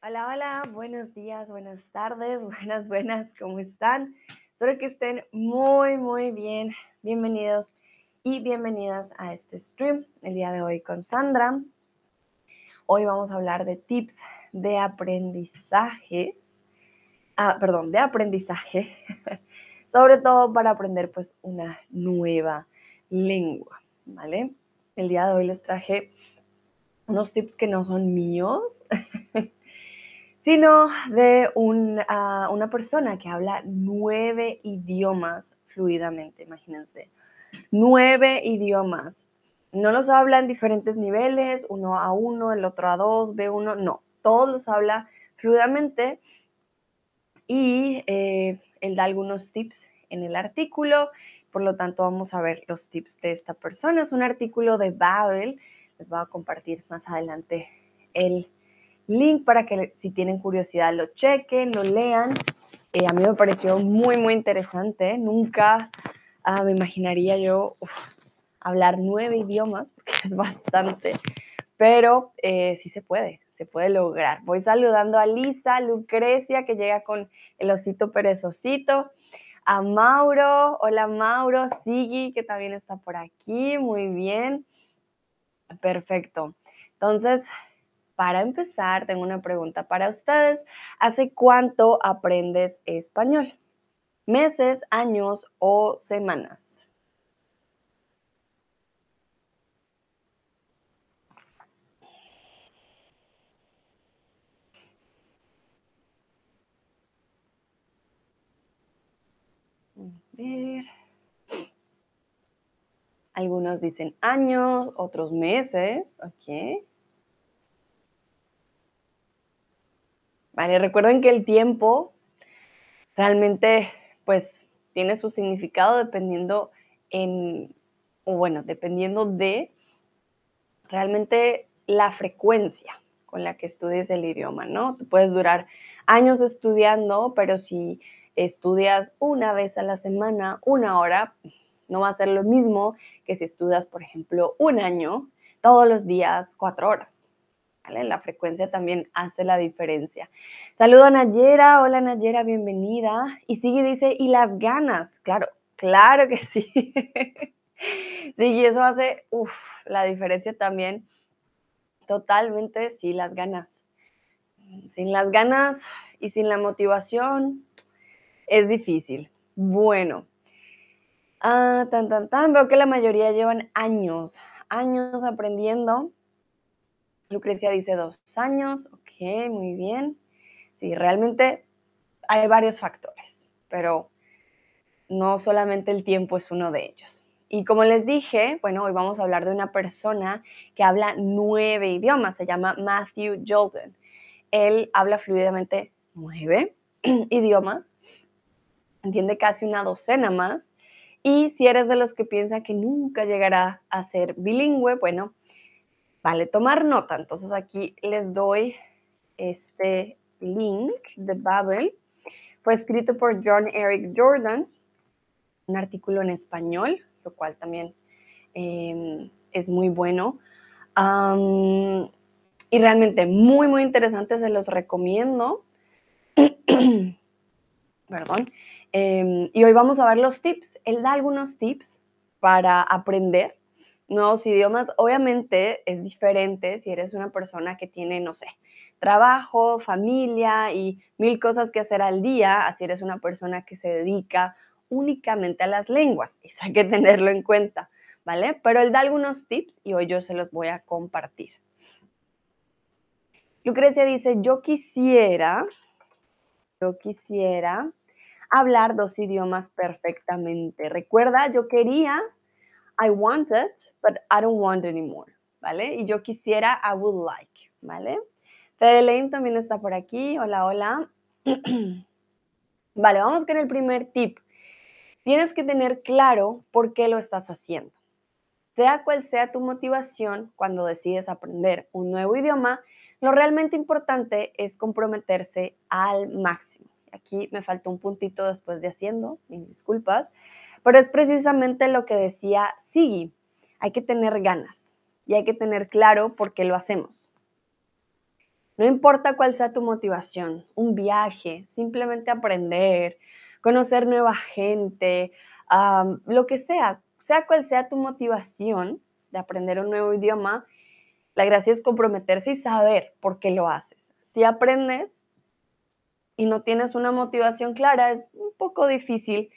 Hola, hola, buenos días, buenas tardes, buenas, buenas, ¿cómo están? Espero que estén muy, muy bien. Bienvenidos y bienvenidas a este stream el día de hoy con Sandra. Hoy vamos a hablar de tips de aprendizaje, ah, perdón, de aprendizaje, sobre todo para aprender pues una nueva lengua, ¿vale? El día de hoy les traje unos tips que no son míos, sino de una persona que habla nueve idiomas fluidamente, imagínense. Nueve idiomas. No los habla en diferentes niveles, uno a uno, el otro a dos, B1, no. Todos los habla fluidamente y eh, él da algunos tips en el artículo. Por lo tanto, vamos a ver los tips de esta persona. Es un artículo de Babel. Les voy a compartir más adelante el link para que si tienen curiosidad lo chequen, lo lean. Eh, a mí me pareció muy, muy interesante. Nunca ah, me imaginaría yo hablar nueve idiomas, porque es bastante, pero eh, sí se puede, se puede lograr. Voy saludando a Lisa, Lucrecia, que llega con el osito perezosito, a Mauro, hola Mauro, Sigi, que también está por aquí, muy bien, perfecto. Entonces, para empezar, tengo una pregunta para ustedes. ¿Hace cuánto aprendes español? ¿Meses, años o semanas? Algunos dicen años, otros meses, ok. Vale, recuerden que el tiempo realmente, pues, tiene su significado dependiendo en, o bueno, dependiendo de realmente la frecuencia con la que estudies el idioma, ¿no? Tú puedes durar años estudiando, pero si estudias una vez a la semana, una hora, no va a ser lo mismo que si estudias, por ejemplo, un año, todos los días, cuatro horas. La frecuencia también hace la diferencia. Saludo a Nayera, hola Nayera, bienvenida. Y sigue dice, y las ganas, claro, claro que sí. sí, eso hace la diferencia también. Totalmente, sí, las ganas. Sin las ganas y sin la motivación es difícil. Bueno, ah, tan, tan, tan, veo que la mayoría llevan años, años aprendiendo Lucrecia dice dos años, ok, muy bien. Sí, realmente hay varios factores, pero no solamente el tiempo es uno de ellos. Y como les dije, bueno, hoy vamos a hablar de una persona que habla nueve idiomas, se llama Matthew Jordan. Él habla fluidamente nueve idiomas, entiende casi una docena más. Y si eres de los que piensan que nunca llegará a ser bilingüe, bueno, Vale, tomar nota. Entonces aquí les doy este link de Babel. Fue escrito por John Eric Jordan, un artículo en español, lo cual también em, es muy bueno. y realmente muy, muy interesante, se los recomiendo. Perdón. Em, y hoy vamos a ver los tips. Él da algunos tips para aprender nuevos idiomas. Obviamente es diferente si eres una persona que tiene, no sé, trabajo, familia y mil cosas que hacer al día, así eres una persona que se dedica únicamente a las lenguas. Eso hay que tenerlo en cuenta, ¿vale? Pero él da algunos tips y hoy yo se los voy a compartir. Lucrecia dice, yo quisiera, yo quisiera hablar dos idiomas perfectamente. Recuerda, yo quería I want it, but I don't want anymore, ¿vale? Y yo quisiera, I would like, ¿vale? Fede también está por aquí. Hola, hola. vale, vamos con el primer tip. Tienes que tener claro por qué lo estás haciendo. Sea cual sea tu motivación cuando decides aprender un nuevo idioma, lo realmente importante es comprometerse al máximo. Aquí me faltó un puntito después de haciendo, mis disculpas, pero es precisamente lo que decía Sigi. Hay que tener ganas y hay que tener claro por qué lo hacemos. No importa cuál sea tu motivación, un viaje, simplemente aprender, conocer nueva gente, lo que sea, sea cual sea tu motivación de aprender un nuevo idioma, la gracia es comprometerse y saber por qué lo haces. Si aprendes y no tienes una motivación clara, es un poco difícil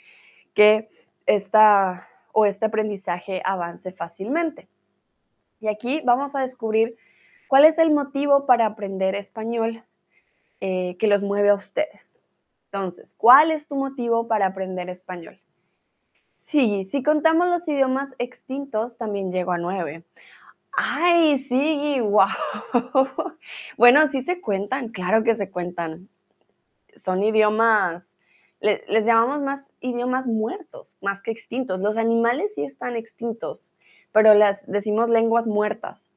que esta o este aprendizaje avance fácilmente. Y aquí vamos a descubrir cuál es el motivo para aprender español eh, que los mueve a ustedes. Entonces, ¿cuál es tu motivo para aprender español? Sí, si contamos los idiomas extintos, también llego a nueve. Ay, sí, wow. Bueno, sí se cuentan, claro que se cuentan. Son idiomas, les, llamamos más idiomas muertos, más que extintos. Los animales sí están extintos, pero les decimos lenguas muertas.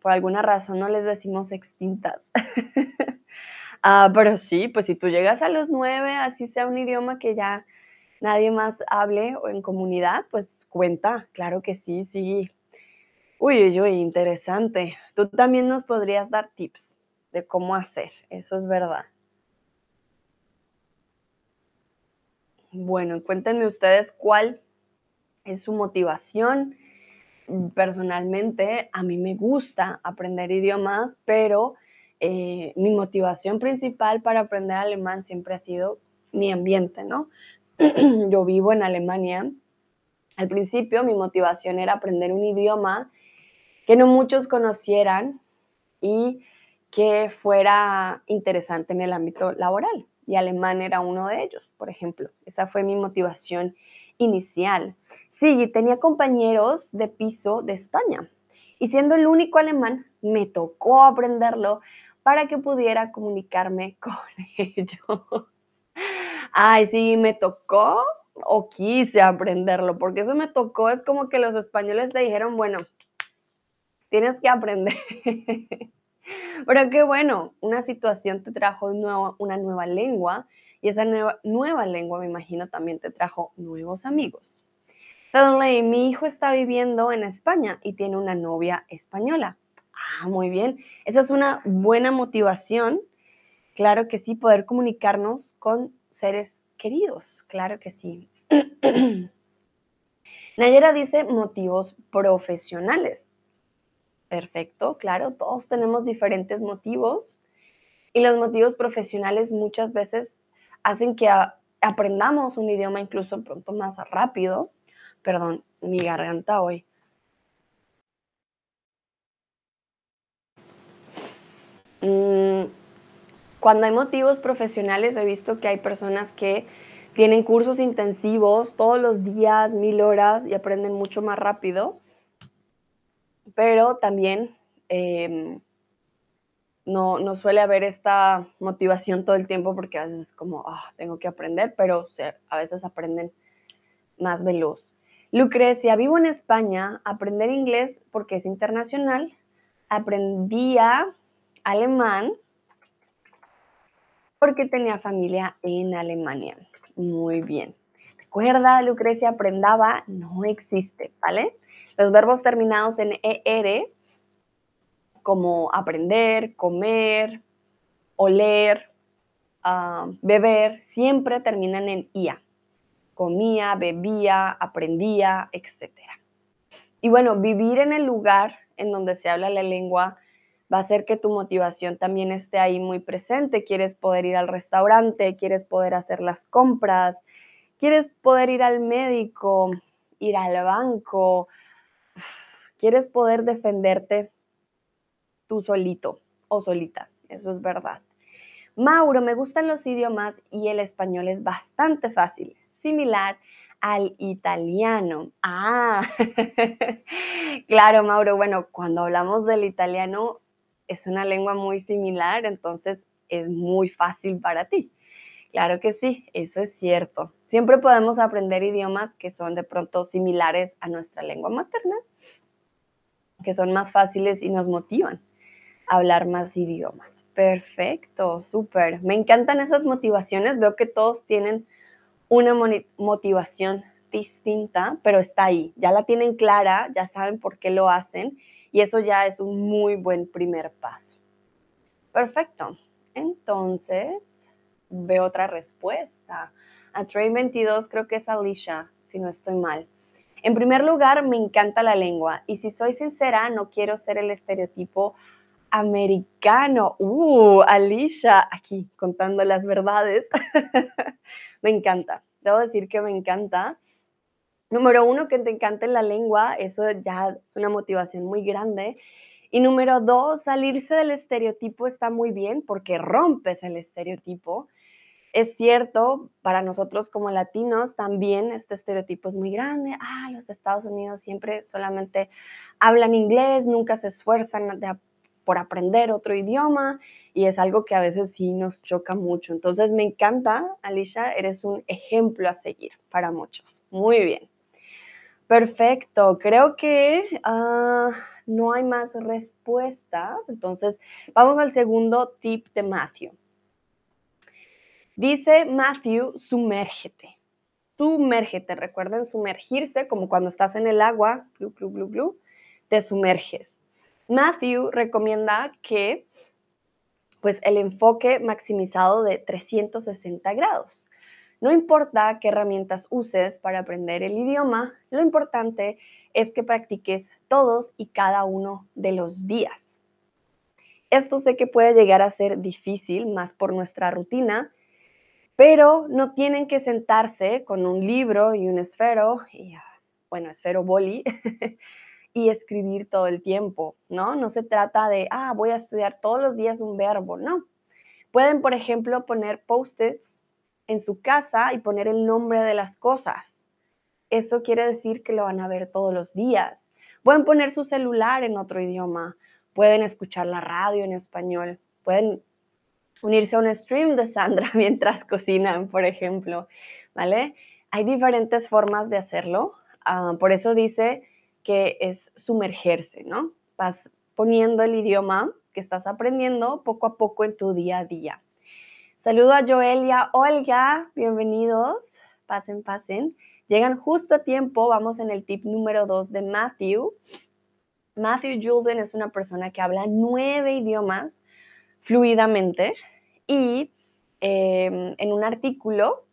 Por alguna razón no les decimos extintas. Ah, pero sí, pues si tú llegas a los nueve, así sea un idioma que ya nadie más hable o en comunidad, pues cuenta, claro que sí, sí. Uy, uy, uy, interesante. Tú también nos podrías dar tips de cómo hacer, eso es verdad. Bueno, cuéntenme ustedes cuál es su motivación. Personalmente, a mí me gusta aprender idiomas, pero eh, mi motivación principal para aprender alemán siempre ha sido mi ambiente, ¿no? Yo vivo en Alemania. Al principio mi motivación era aprender un idioma que no muchos conocieran y que fuera interesante en el ámbito laboral. Y alemán era uno de ellos, por ejemplo. Esa fue mi motivación inicial. Sí, tenía compañeros de piso de España. Y siendo el único alemán, me tocó aprenderlo para que pudiera comunicarme con ellos. Ay, sí, me tocó o quise aprenderlo, porque eso me tocó, es como que los españoles te dijeron, bueno, tienes que aprender. Pero qué bueno, una situación te trajo una nueva lengua y esa nueva, nueva lengua, me imagino, también te trajo nuevos amigos. Suddenly, mi hijo está viviendo en España y tiene una novia española. Ah, muy bien. Esa es una buena motivación. Claro que sí, poder comunicarnos con seres queridos. Claro que sí. Nayera dice motivos profesionales. Perfecto, claro, todos tenemos diferentes motivos y los motivos profesionales muchas veces hacen que aprendamos un idioma incluso pronto más rápido. Perdón, mi garganta hoy. Mm, cuando hay motivos profesionales, he visto que hay personas que tienen cursos intensivos todos los días, mil horas y aprenden mucho más rápido, pero también em, no, suele haber esta motivación todo el tiempo porque a veces es como, ah, tengo que aprender, pero a veces aprenden más veloz. Lucrecia, vivo en España, aprender inglés porque es internacional, aprendía alemán porque tenía familia en Alemania. Muy bien. Recuerda, Lucrecia, aprendaba, no existe, ¿vale? Los verbos terminados en ER, como aprender, comer, oler, ah, beber, siempre terminan en IA. Comía, bebía, aprendía, etc. Y bueno, vivir en el lugar en donde se habla la lengua va a hacer que tu motivación también esté ahí muy presente. Quieres poder ir al restaurante, quieres poder hacer las compras, quieres poder ir al médico, ir al banco, quieres poder defenderte tú solito o solita. Eso es verdad. Mauro, me gustan los idiomas y el español es bastante fácil, similar al italiano. Ah, claro, Mauro. Bueno, cuando hablamos del italiano, es una lengua muy similar, entonces es muy fácil para ti. Claro que sí, eso es cierto. Siempre podemos aprender idiomas que son de pronto similares a nuestra lengua materna, que son más fáciles y nos motivan a hablar más idiomas. Perfecto, súper. Me encantan esas motivaciones. Veo que todos tienen una motivación distinta, pero está ahí. Ya la tienen clara, ya saben por qué lo hacen y eso ya es un muy buen primer paso. Perfecto. Entonces, veo otra respuesta. A Train 22 creo que es Alicia, si no estoy mal. En primer lugar, me encanta la lengua y si soy sincera, no quiero ser el estereotipo americano. Uh, Alicia, aquí contando las verdades. me encanta. Debo decir que me encanta. Número uno, que te encante la lengua, eso ya es una motivación muy grande. Y número dos, salirse del estereotipo está muy bien porque rompes el estereotipo. Es cierto, para nosotros como latinos también este estereotipo es muy grande. Ah, los Estados Unidos siempre solamente hablan inglés, nunca se esfuerzan por aprender otro idioma y es algo que a veces sí nos choca mucho. Entonces me encanta, Alicia, eres un ejemplo a seguir para muchos. Muy bien. Perfecto, creo que ah, no hay más respuestas. Entonces, vamos al segundo tip de Matthew. Dice Matthew, sumérgete. Sumérgete, recuerden sumergirse como cuando estás en el agua, glu, glu, glu, glu, te sumerges. Matthew recomienda que pues el enfoque maximizado de 360 grados. No importa qué herramientas uses para aprender el idioma, lo importante es que practiques todos y cada uno de los días. Esto sé que puede llegar a ser difícil, más por nuestra rutina, pero no tienen que sentarse con un libro y un esfero, y, bueno, esfero boli, y escribir todo el tiempo, ¿no? No se trata de, ah, voy a estudiar todos los días un verbo, no. Pueden, por ejemplo, poner post-its en su casa y poner el nombre de las cosas. Eso quiere decir que lo van a ver todos los días. Pueden poner su celular en otro idioma, pueden escuchar la radio en español, pueden unirse a un stream de Sandra mientras cocinan, por ejemplo, ¿vale? Hay diferentes formas de hacerlo, ah, por eso dice que es sumergerse, ¿no? Vas poniendo el idioma que estás aprendiendo poco a poco en tu día a día. Saludo a Joelia, Olga, bienvenidos, pasen, pasen. Llegan justo a tiempo, vamos en el tip número dos de Matthew. Matthew Julden es una persona que habla nueve idiomas fluidamente y em, en un artículo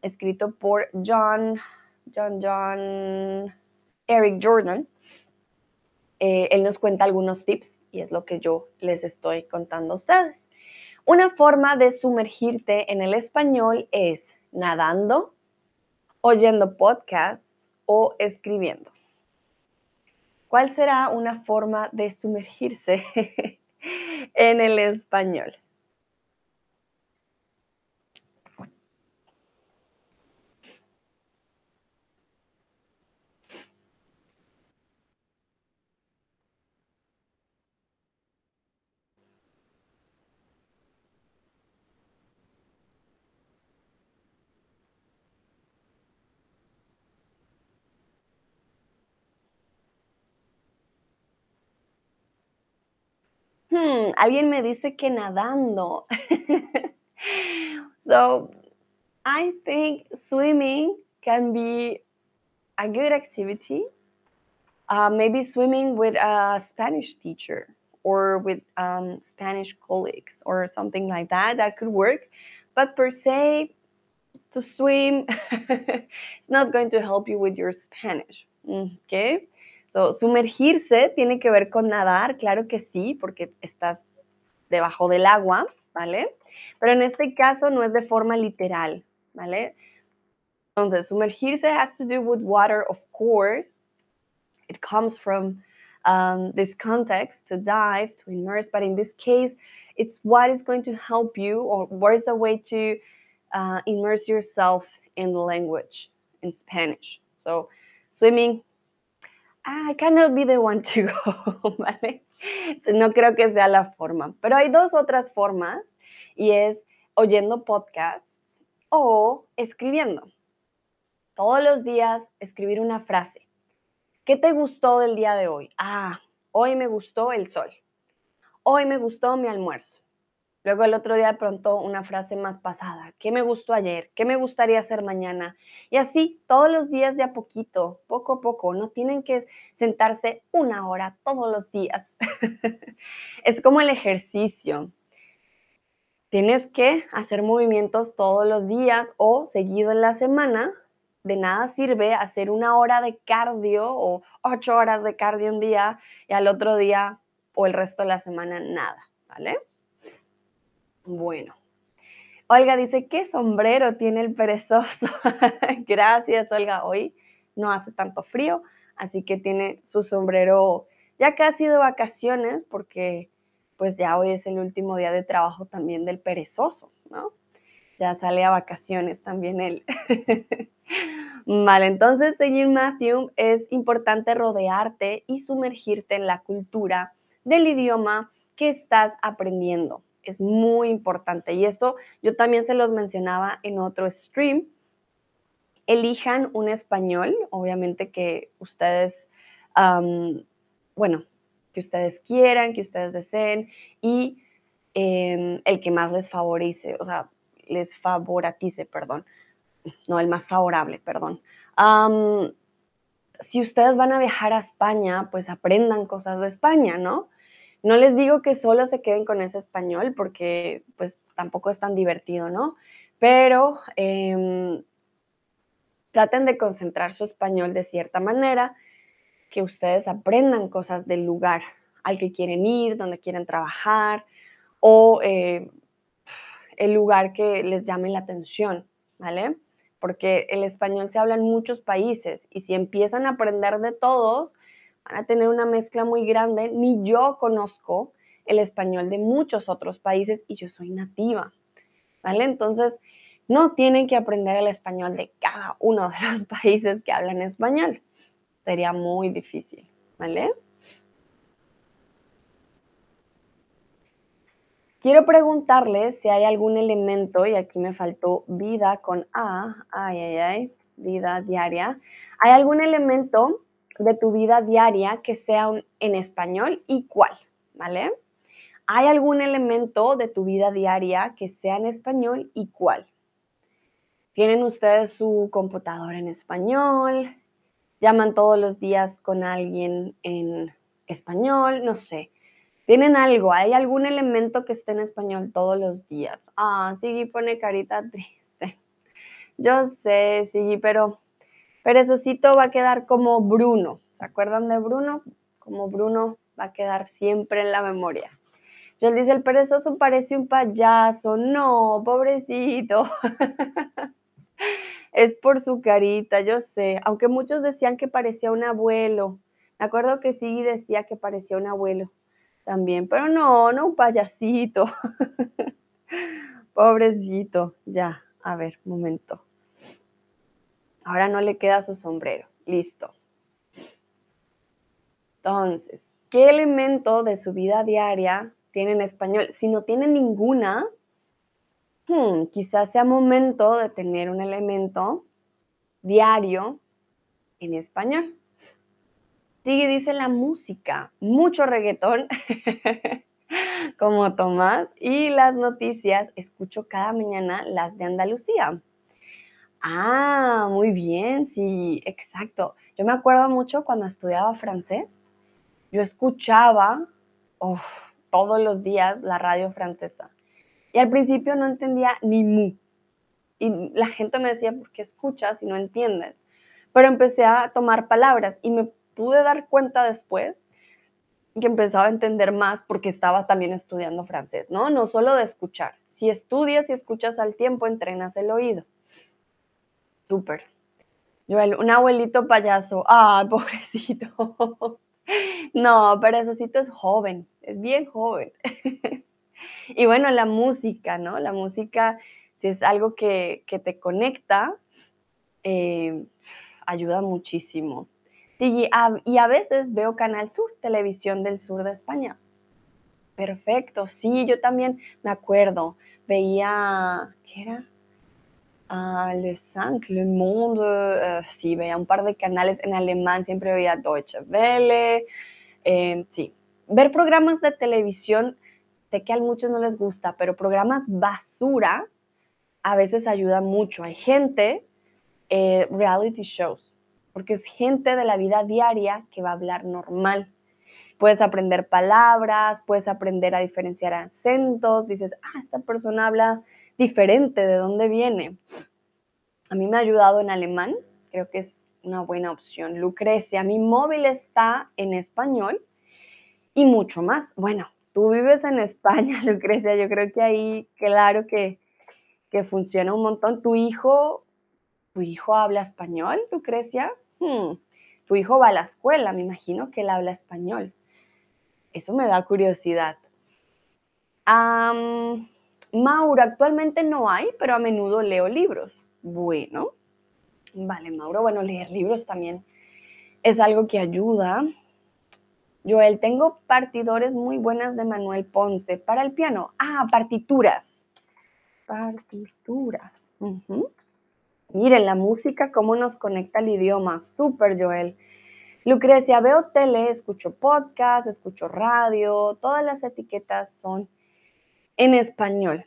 escrito por John, John, John, Eric Jordan, eh, él nos cuenta algunos tips y es lo que yo les estoy contando a ustedes. Una forma de sumergirte en el español es nadando, oyendo podcasts o escribiendo. ¿Cuál será una forma de sumergirse en el español? Hmm, alguien me dice que nadando. so, I think swimming can be a good activity. Uh, maybe swimming with a Spanish teacher or with um, Spanish colleagues or something like that. That could work. But per se, to swim, it's not going to help you with your Spanish. Okay? Sumergirse tiene que ver con nadar, claro que sí, porque estás debajo del agua, ¿vale? Pero en este caso no es de forma literal, ¿vale? Entonces, sumergirse has to do with water, of course. It comes from um, this context to dive, to immerse, but in this case, it's what is going to help you or what is a way to uh, immerse yourself in the language, in Spanish. So, swimming I cannot be the one to go, ¿vale? No creo que sea la forma, pero hay dos otras formas y es oyendo podcasts o escribiendo. Todos los días escribir una frase. ¿Qué te gustó del día de hoy? Ah, hoy me gustó el sol. Hoy me gustó mi almuerzo. Luego el otro día de pronto una frase más pasada, ¿qué me gustó ayer? ¿Qué me gustaría hacer mañana? Y así todos los días de a poquito, poco a poco, no tienen que sentarse una hora todos los días. es como el ejercicio. tienes que hacer movimientos todos los días o seguido en la semana. De nada sirve hacer una hora de cardio o ocho horas de cardio un día y al otro día o el resto de la semana nada, ¿vale? Bueno. Olga dice, ¿qué sombrero tiene el perezoso? Gracias, Olga. Hoy no hace tanto frío, así que tiene su sombrero ya casi de vacaciones porque pues ya hoy es el último día de trabajo también del perezoso, ¿no? Ya sale a vacaciones también él. vale, entonces, seguir Matthew, es importante rodearte y sumergirte en la cultura del idioma que estás aprendiendo. Es muy importante. Y esto yo también se los mencionaba en otro stream. Elijan un español, obviamente que ustedes, bueno, que ustedes quieran, que ustedes deseen y em, el que más les favorece, o sea, les favoratice, perdón, no, el más favorable, perdón. si ustedes van a viajar a España, pues aprendan cosas de España, ¿no? No les digo que solo se queden con ese español porque pues tampoco es tan divertido, ¿no? Pero em, traten de concentrar su español de cierta manera que ustedes aprendan cosas del lugar al que quieren ir, donde quieren trabajar o eh, el lugar que les llame la atención, ¿vale? Porque el español se habla en muchos países y si empiezan a aprender de todos, van a tener una mezcla muy grande. Ni yo conozco el español de muchos otros países y yo soy nativa, ¿vale? Entonces, no tienen que aprender el español de cada uno de los países que hablan español sería muy difícil, ¿vale? Quiero preguntarles si hay algún elemento, y aquí me faltó vida con A, ay, ay, ay, vida diaria. ¿Hay algún elemento de tu vida diaria que sea en español y cuál? ¿Vale? ¿Hay algún elemento de tu vida diaria que sea en español y cuál? ¿Tienen ustedes su computadora en español? llaman todos los días con alguien en español, no sé. Tienen algo, hay algún elemento que esté en español todos los días. Ah, Sigui pone carita triste. Yo sé, Sigui, pero Perezosito va a quedar como Bruno. ¿Se acuerdan de Bruno? Como Bruno va a quedar siempre en la memoria. Yo dice, el perezoso parece un payaso. No, pobrecito. Es por su carita, yo sé. Aunque muchos decían que parecía un abuelo. Me acuerdo que sí decía que parecía un abuelo también, pero no, no un payasito. Pobrecito. Ya, a ver, momento. Ahora no le queda su sombrero. Listo. Entonces, ¿qué elemento de su vida diaria tiene en español? Si no tiene ninguna, Hmm, quizás sea momento de tener un elemento diario en español. Sigue, dice la música, mucho reggaetón, como Tomás, y las noticias, escucho cada mañana las de Andalucía. Ah, muy bien, sí, exacto. Yo me acuerdo mucho cuando estudiaba francés, yo escuchaba todos los días la radio francesa. Y al principio no entendía ni mu. Y la gente me decía, ¿por qué escuchas y no entiendes? Pero empecé a tomar palabras y me pude dar cuenta después que empezaba a entender más porque estaba también estudiando francés, ¿no? No solo de escuchar. Si estudias y escuchas al tiempo, entrenas el oído. Súper. Joel, un abuelito payaso. Ah, pobrecito. No, pero sí es joven, es bien joven. Y bueno, la música, ¿no? La música, si es algo que, te conecta, eh, ayuda muchísimo. Y y a veces veo Canal Sur, televisión del sur de España. Perfecto, sí, yo también me acuerdo, veía, ¿qué era? Ah, Le Cinq, Le Monde, eh, sí, veía un par de canales en alemán, siempre veía Deutsche Welle, eh, sí. Ver programas de televisión sé que a muchos no les gusta, pero programas basura a veces ayuda mucho. Hay gente, eh, reality shows, porque es gente de la vida diaria que va a hablar normal. Puedes aprender palabras, puedes aprender a diferenciar acentos, dices, ah, esta persona habla diferente, ¿de dónde viene? A mí me ha ayudado en alemán, creo que es una buena opción. Lucrecia, mi móvil está en español y mucho más. Bueno, tú vives en España, Lucrecia, yo creo que ahí, claro que, que funciona un montón. ¿Tu hijo, tu hijo habla español, Lucrecia? Hmm, tu hijo va a la escuela, me imagino que él habla español. Eso me da curiosidad. Mauro, actualmente no hay, pero a menudo leo libros. Bueno, vale, Mauro, bueno, leer libros también es algo que ayuda. Joel, tengo partidores muy buenas de Manuel Ponce para el piano. Ah, partituras. Partituras. Miren, la música, cómo nos conecta al idioma. Súper, Joel. Lucrecia, veo tele, escucho podcast, escucho radio, todas las etiquetas son en español.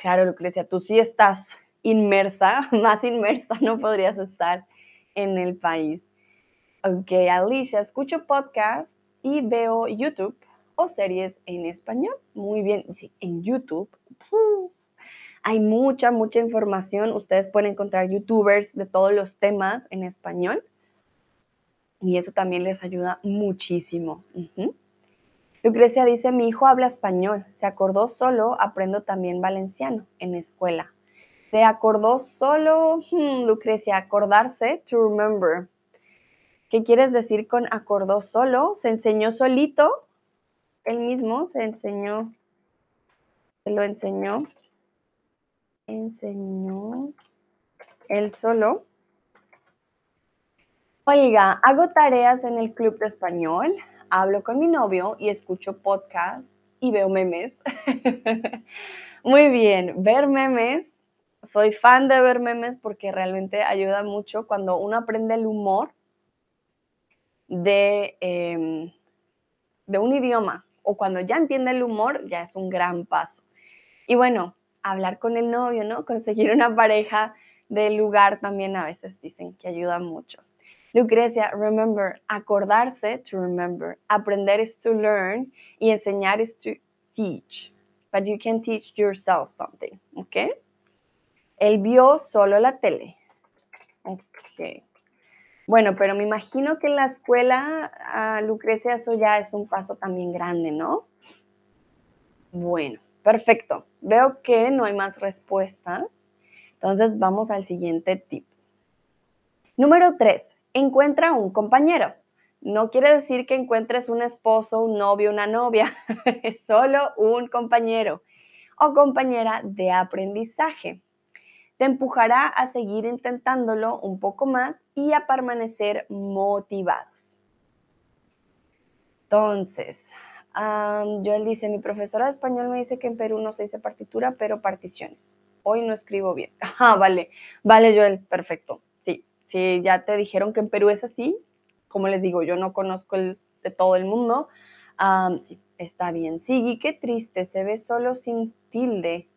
Claro, Lucrecia, tú sí estás inmersa, más inmersa no podrías estar en el país. Ok, Alicia, escucho podcasts y veo YouTube o series en español. Muy bien, en YouTube. hay mucha, mucha información. Ustedes pueden encontrar youtubers de todos los temas en español. Y eso también les ayuda muchísimo. Lucrecia dice, mi hijo habla español. Se acordó solo, aprendo también valenciano en escuela. Se acordó solo, hmm, Lucrecia, acordarse, to remember. ¿Qué quieres decir con acordó solo? ¿Se enseñó solito? Él mismo se enseñó, se lo enseñó, enseñó él solo. Oiga, hago tareas en el club de español, hablo con mi novio y escucho podcasts y veo memes. Muy bien, ver memes. Soy fan de ver memes porque realmente ayuda mucho cuando uno aprende el humor de, em, de un idioma o cuando ya entiende el humor, ya es un gran paso. Y bueno, hablar con el novio, ¿no? Conseguir una pareja del lugar también a veces dicen que ayuda mucho. Lucrecia, remember, acordarse, to remember, aprender is to learn y enseñar is to teach. But you can teach yourself something, ¿ok? Él vio solo la tele. Ok. Bueno, pero me imagino que en la escuela, ah, Lucrecia, eso ya es un paso también grande, ¿no? Bueno, perfecto. Veo que no hay más respuestas. Entonces vamos al siguiente tip. Número tres, encuentra un compañero. No quiere decir que encuentres un esposo, un novio, una novia. es solo un compañero o compañera de aprendizaje te empujará a seguir intentándolo un poco más y a permanecer motivados. Entonces, Joel dice, mi profesora de español me dice que en Perú no se dice partitura, pero particiones. Hoy no escribo bien. Ah, vale, vale, Joel, perfecto. Sí, ya te dijeron que en Perú es así. Como les digo, yo no conozco el, de todo el mundo. sí, está bien. Sigui, qué triste, se ve solo sin tilde.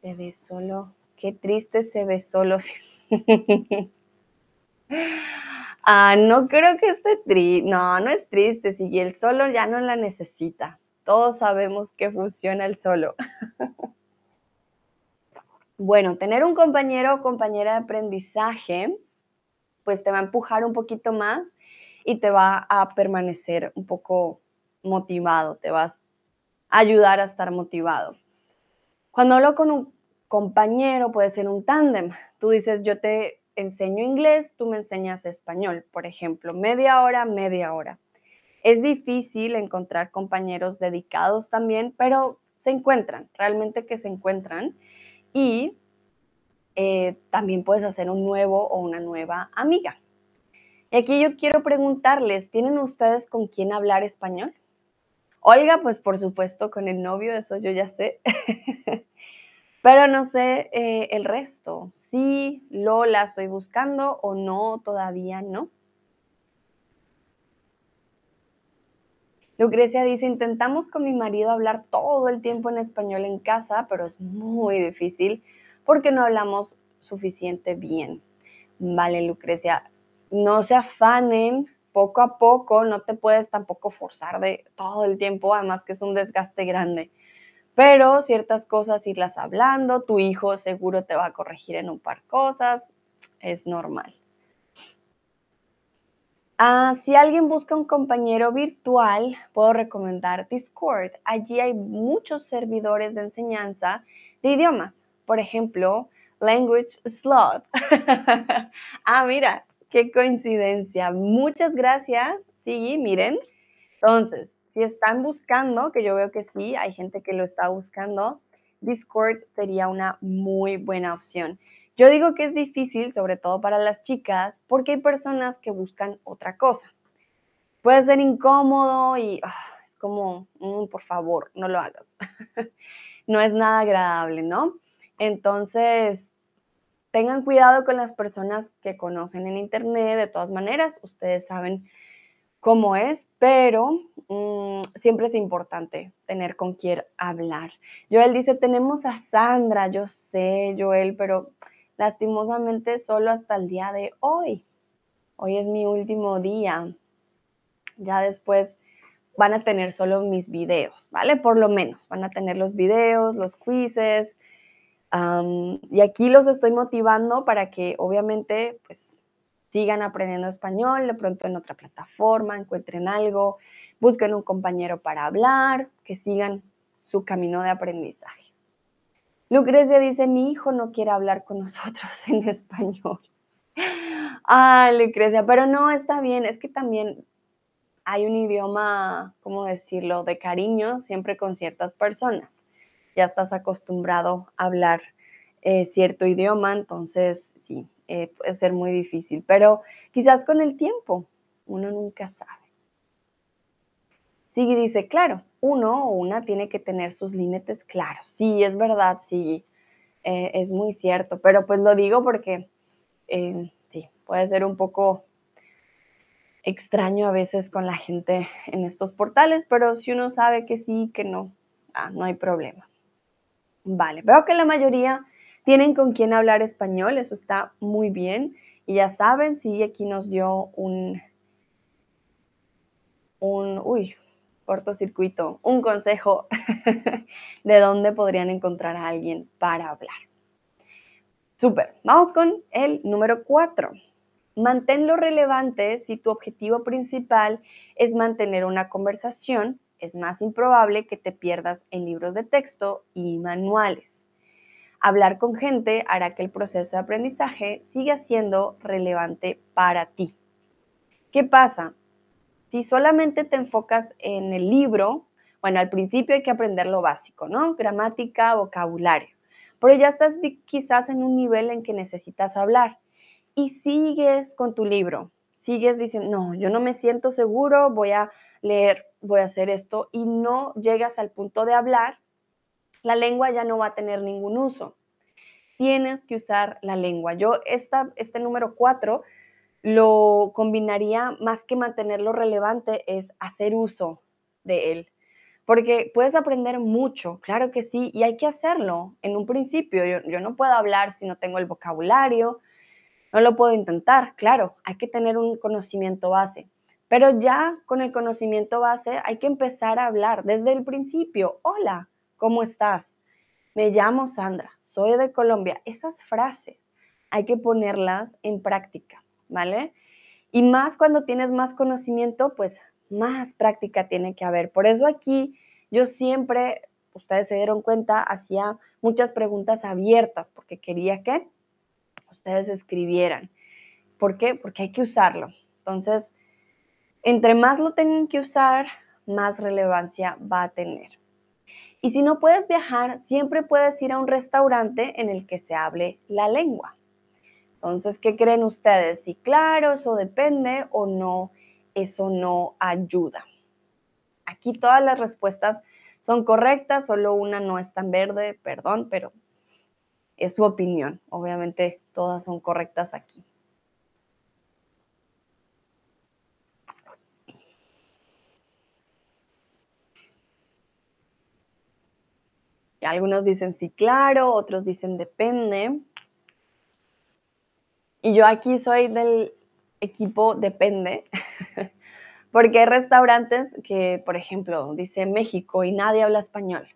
Se ve solo Qué triste se ve solo. ah, no creo que esté triste. No, no es triste. Si el solo ya no la necesita. Todos sabemos que funciona el solo. bueno, tener un compañero o compañera de aprendizaje, pues te va a empujar un poquito más y te va a permanecer un poco motivado, te vas a ayudar a estar motivado. Cuando hablo con un compañero, puede ser un tándem. Tú dices, yo te enseño inglés, tú me enseñas español, por ejemplo, media hora, media hora. Es difícil encontrar compañeros dedicados también, pero se encuentran, realmente que se encuentran. Y eh, también puedes hacer un nuevo o una nueva amiga. Y aquí yo quiero preguntarles, ¿tienen ustedes con quién hablar español? Olga, pues por supuesto con el novio, eso yo ya sé. Pero no sé eh, el resto. Sí, lo la estoy buscando o no, todavía no. Lucrecia dice, intentamos con mi marido hablar todo el tiempo en español en casa, pero es muy difícil porque no hablamos suficiente bien. Vale, Lucrecia, no se afanen poco a poco, no te puedes tampoco forzar de todo el tiempo, además que es un desgaste grande. Pero ciertas cosas irlas hablando, tu hijo seguro te va a corregir en un par cosas, es normal. Ah, si alguien busca un compañero virtual, puedo recomendar Discord. Allí hay muchos servidores de enseñanza de idiomas. Por ejemplo, Language Slot. ah, mira, qué coincidencia. Muchas gracias. Sí, miren. Entonces, si están buscando, que yo veo que sí, hay gente que lo está buscando, Discord sería una muy buena opción. Yo digo que es difícil, sobre todo para las chicas, porque hay personas que buscan otra cosa. Puede ser incómodo y ah, es como, mm, por favor, no lo hagas. no es nada agradable, ¿no? Entonces, tengan cuidado con las personas que conocen en Internet, de todas maneras, ustedes saben cómo es, pero mm, siempre es importante tener con quién hablar. Joel dice, tenemos a Sandra, yo sé, Joel, pero lastimosamente solo hasta el día de hoy. Hoy es mi último día. Ya después van a tener solo mis videos, ¿vale? Por lo menos van a tener los videos, los quizzes. Y aquí los estoy motivando para que obviamente pues sigan aprendiendo español, de pronto en otra plataforma, encuentren algo, busquen un compañero para hablar, que sigan su camino de aprendizaje. Lucrecia dice, mi hijo no quiere hablar con nosotros en español. Ah, Lucrecia, pero no, está bien, es que también hay un idioma, ¿cómo decirlo?, de cariño siempre con ciertas personas. Ya estás acostumbrado a hablar eh, cierto idioma, entonces sí, eh, puede ser muy difícil, pero quizás con el tiempo, uno nunca sabe. Sigui dice, claro, uno o una tiene que tener sus límites claros. Sí, es verdad, sí, eh, es muy cierto, pero pues lo digo porque sí, puede ser un poco extraño a veces con la gente en estos portales, pero si uno sabe que sí, que no, ah, no hay problema. Vale, veo que la mayoría tienen con quién hablar español, eso está muy bien. Y ya saben, sí, aquí nos dio un, un, uy, cortocircuito, un consejo de dónde podrían encontrar a alguien para hablar. Súper, vamos con el número cuatro. Manténlo relevante si tu objetivo principal es mantener una conversación, es más improbable que te pierdas en libros de texto y manuales. Hablar con gente hará que el proceso de aprendizaje siga siendo relevante para ti. ¿Qué pasa? Si solamente te enfocas en el libro, bueno, al principio hay que aprender lo básico, ¿no? Gramática, vocabulario. Pero ya estás quizás en un nivel en que necesitas hablar y sigues con tu libro, sigues diciendo, no, yo no me siento seguro, voy a leer, voy a hacer esto y no llegas al punto de hablar, la lengua ya no va a tener ningún uso. Tienes que usar la lengua. Yo esta, este número cuatro lo combinaría más que mantenerlo relevante, es hacer uso de él. Porque puedes aprender mucho, claro que sí, y hay que hacerlo. En un principio, yo, yo, no puedo hablar si no tengo el vocabulario, no lo puedo intentar, claro, hay que tener un conocimiento base. Pero ya con el conocimiento base hay que empezar a hablar desde el principio. Hola, ¿cómo estás? Me llamo Sandra, soy de Colombia. Esas frases hay que ponerlas en práctica. ¿vale? Y más cuando tienes más conocimiento, pues más práctica tiene que haber. Por eso aquí yo siempre, ustedes se dieron cuenta, hacía muchas preguntas abiertas porque quería que ustedes escribieran. ¿Por qué? Porque hay que usarlo. Entonces, entre más lo tengan que usar, más relevancia va a tener. Y si no puedes viajar, siempre puedes ir a un restaurante en el que se hable la lengua. Entonces, ¿qué creen ustedes? Si claro, eso depende o no, eso no ayuda. Aquí todas las respuestas son correctas, solo una no es tan verde, perdón, pero es su opinión. Obviamente todas son correctas aquí. Algunos dicen sí, claro, otros dicen depende. Y yo aquí soy del equipo depende, porque hay restaurantes que, por ejemplo, dice México y nadie habla español.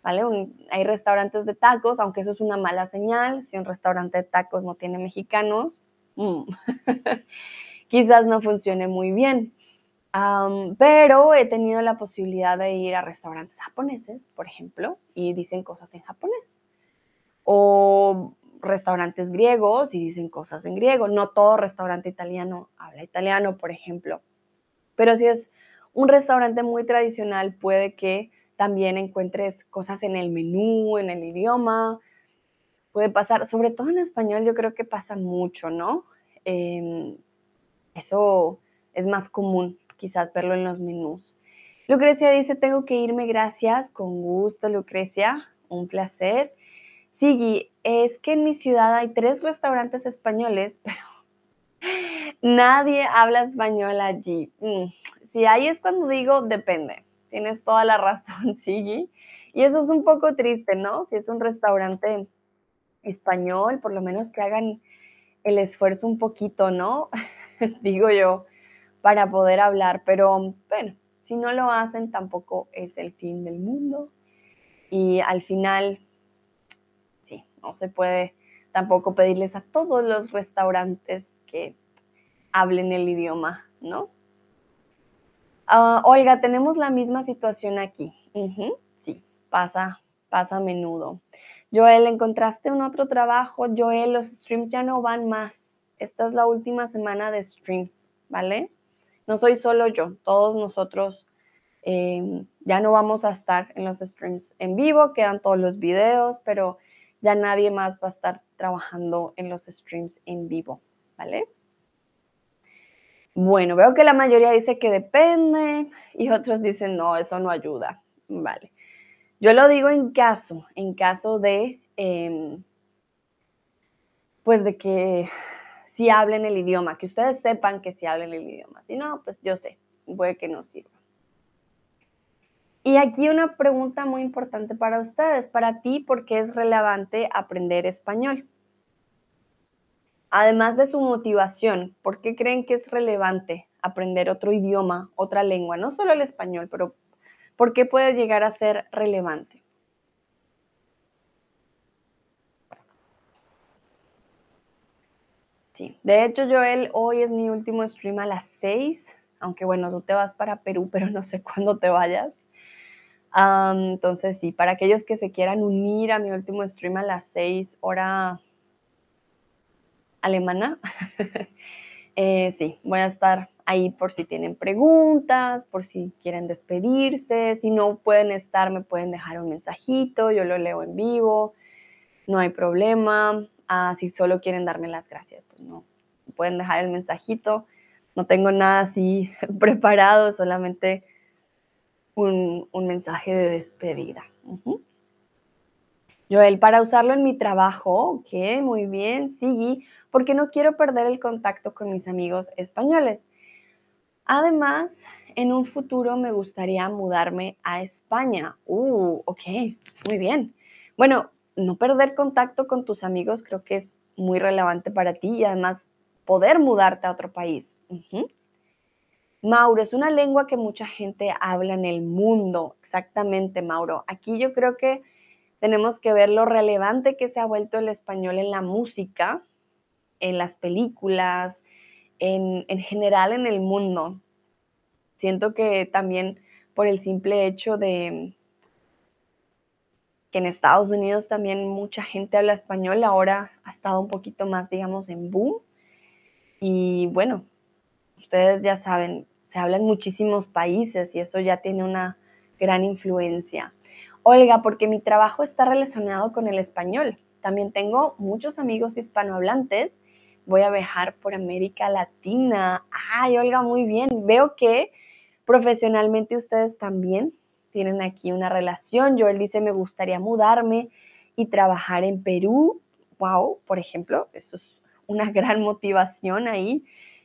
¿Vale? hay restaurantes de tacos, aunque eso es una mala señal. Si un restaurante de tacos no tiene mexicanos, mm, quizás no funcione muy bien. Pero he tenido la posibilidad de ir a restaurantes japoneses, por ejemplo, y dicen cosas en japonés. O restaurantes griegos y dicen cosas en griego. No todo restaurante italiano habla italiano, por ejemplo. Pero si es un restaurante muy tradicional, puede que también encuentres cosas en el menú, en el idioma. Puede pasar, sobre todo en español, yo creo que pasa mucho, ¿no? Em, eso es más común, quizás verlo en los menús. Lucrecia dice, tengo que irme, gracias. Con gusto, Lucrecia. Un placer. Sigui, es que en mi ciudad hay tres restaurantes españoles, pero nadie habla español allí. Mm, si ahí es cuando digo depende. Tienes toda la razón, Sigui. Y eso es un poco triste, ¿no? Si es un restaurante español, por lo menos que hagan el esfuerzo un poquito, ¿no? Digo yo, para poder hablar. Pero bueno, si no lo hacen, tampoco es el fin del mundo. Y al final, no se puede tampoco pedirles a todos los restaurantes que hablen el idioma, ¿no? Ah, Olga, tenemos la misma situación aquí. Sí, pasa, pasa a menudo. Joel, ¿encontraste un otro trabajo? Joel, los streams ya no van más. Esta es la última semana de streams, ¿vale? No soy solo yo, todos nosotros eh, ya no vamos a estar en los streams en vivo, quedan todos los videos, pero ya nadie más va a estar trabajando en los streams en vivo, ¿vale? Bueno, veo que la mayoría dice que depende y otros dicen no, eso no ayuda, ¿vale? Yo lo digo en caso, en caso de, em, pues de que si hablen el idioma, que ustedes sepan que si hablen el idioma, si no, pues yo sé, puede que no sirva. Y aquí una pregunta muy importante para ustedes, para ti, ¿por qué es relevante aprender español? Además de su motivación, ¿por qué creen que es relevante aprender otro idioma, otra lengua? No solo el español, pero ¿por qué puede llegar a ser relevante? Sí, de hecho, Joel, hoy es mi último stream a las 6, aunque bueno, tú te vas para Perú, pero no sé cuándo te vayas. Entonces, sí, para aquellos que se quieran unir a mi último stream a las 6 hora alemana, eh, sí, voy a estar ahí por si tienen preguntas, por si quieren despedirse, si no pueden estar, me pueden dejar un mensajito, yo lo leo en vivo, no hay problema. Ah, si solo quieren darme las gracias, pues no, pueden dejar el mensajito. No tengo nada así preparado, solamente un, mensaje de despedida. Joel, para usarlo en mi trabajo, ok, muy bien, sí, porque no quiero perder el contacto con mis amigos españoles. Además, en un futuro me gustaría mudarme a España. Uh, ok, muy bien. Bueno, no perder contacto con tus amigos creo que es muy relevante para ti y además poder mudarte a otro país. Mauro, es una lengua que mucha gente habla en el mundo. Exactamente, Mauro. Aquí yo creo que tenemos que ver lo relevante que se ha vuelto el español en la música, en las películas, en, general en el mundo. Siento que también por el simple hecho de en Estados Unidos también mucha gente habla español, ahora ha estado un poquito más, digamos, en boom. Y bueno, ustedes ya saben, se habla en muchísimos países y eso ya tiene una gran influencia. Olga, porque mi trabajo está relacionado con el español. También tengo muchos amigos hispanohablantes. Voy a viajar por América Latina. Ay, Olga, muy bien. Veo que profesionalmente ustedes también tienen aquí una relación. Joel dice, me gustaría mudarme y trabajar en Perú. Wow, por ejemplo, eso es una gran motivación ahí.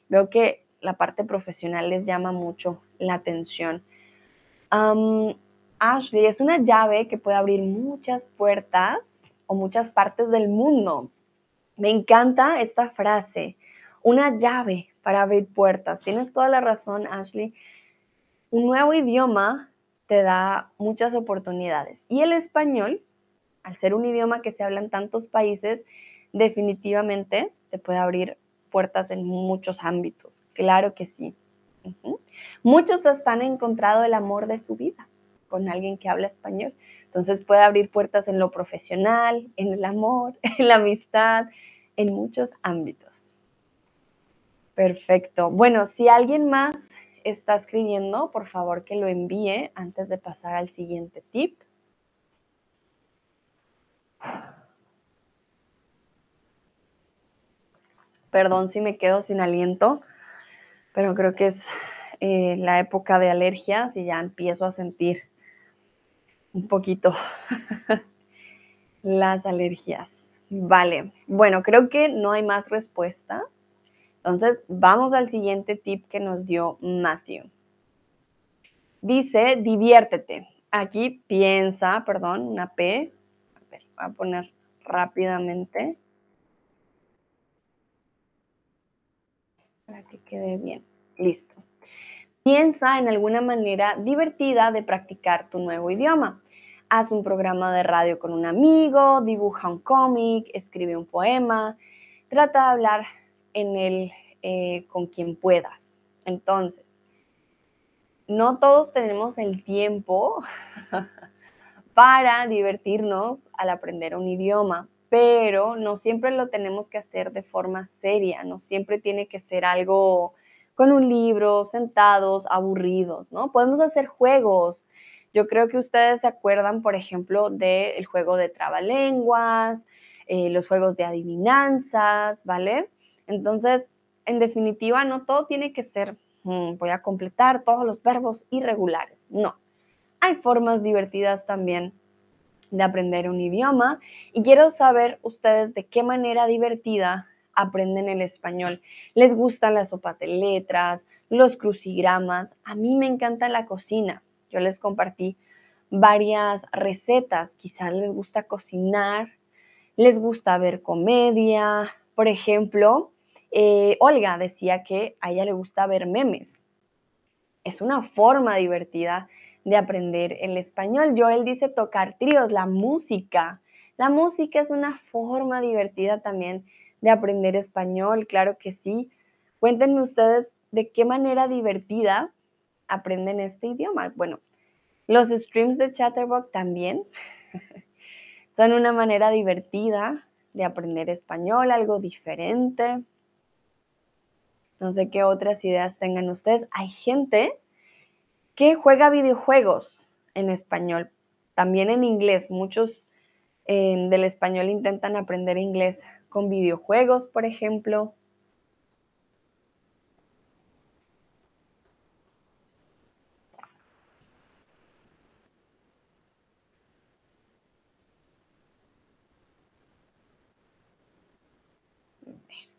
Veo que la parte profesional les llama mucho la atención. Ashley es una llave que puede abrir muchas puertas o muchas partes del mundo. Me encanta esta frase. Una llave para abrir puertas. Tienes toda la razón, Ashley. Un nuevo idioma te da muchas oportunidades. Y el español, al ser un idioma que se habla en tantos países, definitivamente te puede abrir puertas en muchos ámbitos. Claro que sí. Muchos hasta han encontrado el amor de su vida con alguien que habla español. Entonces puede abrir puertas en lo profesional, en el amor, en la amistad, en muchos ámbitos. Perfecto. Bueno, si alguien más está escribiendo, por favor que lo envíe antes de pasar al siguiente tip. Perdón si me quedo sin aliento, pero creo que es eh, la época de alergias y ya empiezo a sentir un poquito las alergias. Vale, bueno, creo que no hay más respuestas. Entonces, vamos al siguiente tip que nos dio Matthew. Dice, diviértete. Aquí piensa, perdón, una P. A ver, voy a poner rápidamente. para que quede bien. Listo. Piensa en alguna manera divertida de practicar tu nuevo idioma. Haz un programa de radio con un amigo, dibuja un cómic, escribe un poema, trata de hablar en él eh, con quien puedas. Entonces, no todos tenemos el tiempo para divertirnos al aprender un idioma pero no siempre lo tenemos que hacer de forma seria, no siempre tiene que ser algo con un libro, sentados, aburridos, ¿no? Podemos hacer juegos. Yo creo que ustedes se acuerdan, por ejemplo, del juego de trabalenguas, eh, los juegos de adivinanzas, ¿vale? Entonces, en definitiva, no todo tiene que ser, mm, voy a completar todos los verbos irregulares, no. Hay formas divertidas también de aprender un idioma y quiero saber ustedes de qué manera divertida aprenden el español. ¿Les gustan las sopas de letras, los crucigramas? A mí me encanta la cocina. Yo les compartí varias recetas. Quizás les gusta cocinar, les gusta ver comedia. Por ejemplo, eh, Olga decía que a ella le gusta ver memes. Es una forma divertida de aprender el español. Joel dice tocar tríos, la música. La música es una forma divertida también de aprender español, claro que sí. Cuéntenme ustedes de qué manera divertida aprenden este idioma. Bueno, los streams de Chatterbox también son una manera divertida de aprender español, algo diferente. No sé qué otras ideas tengan ustedes. Hay gente que juega videojuegos en español, también en inglés. Muchos del español intentan aprender inglés con videojuegos, por ejemplo.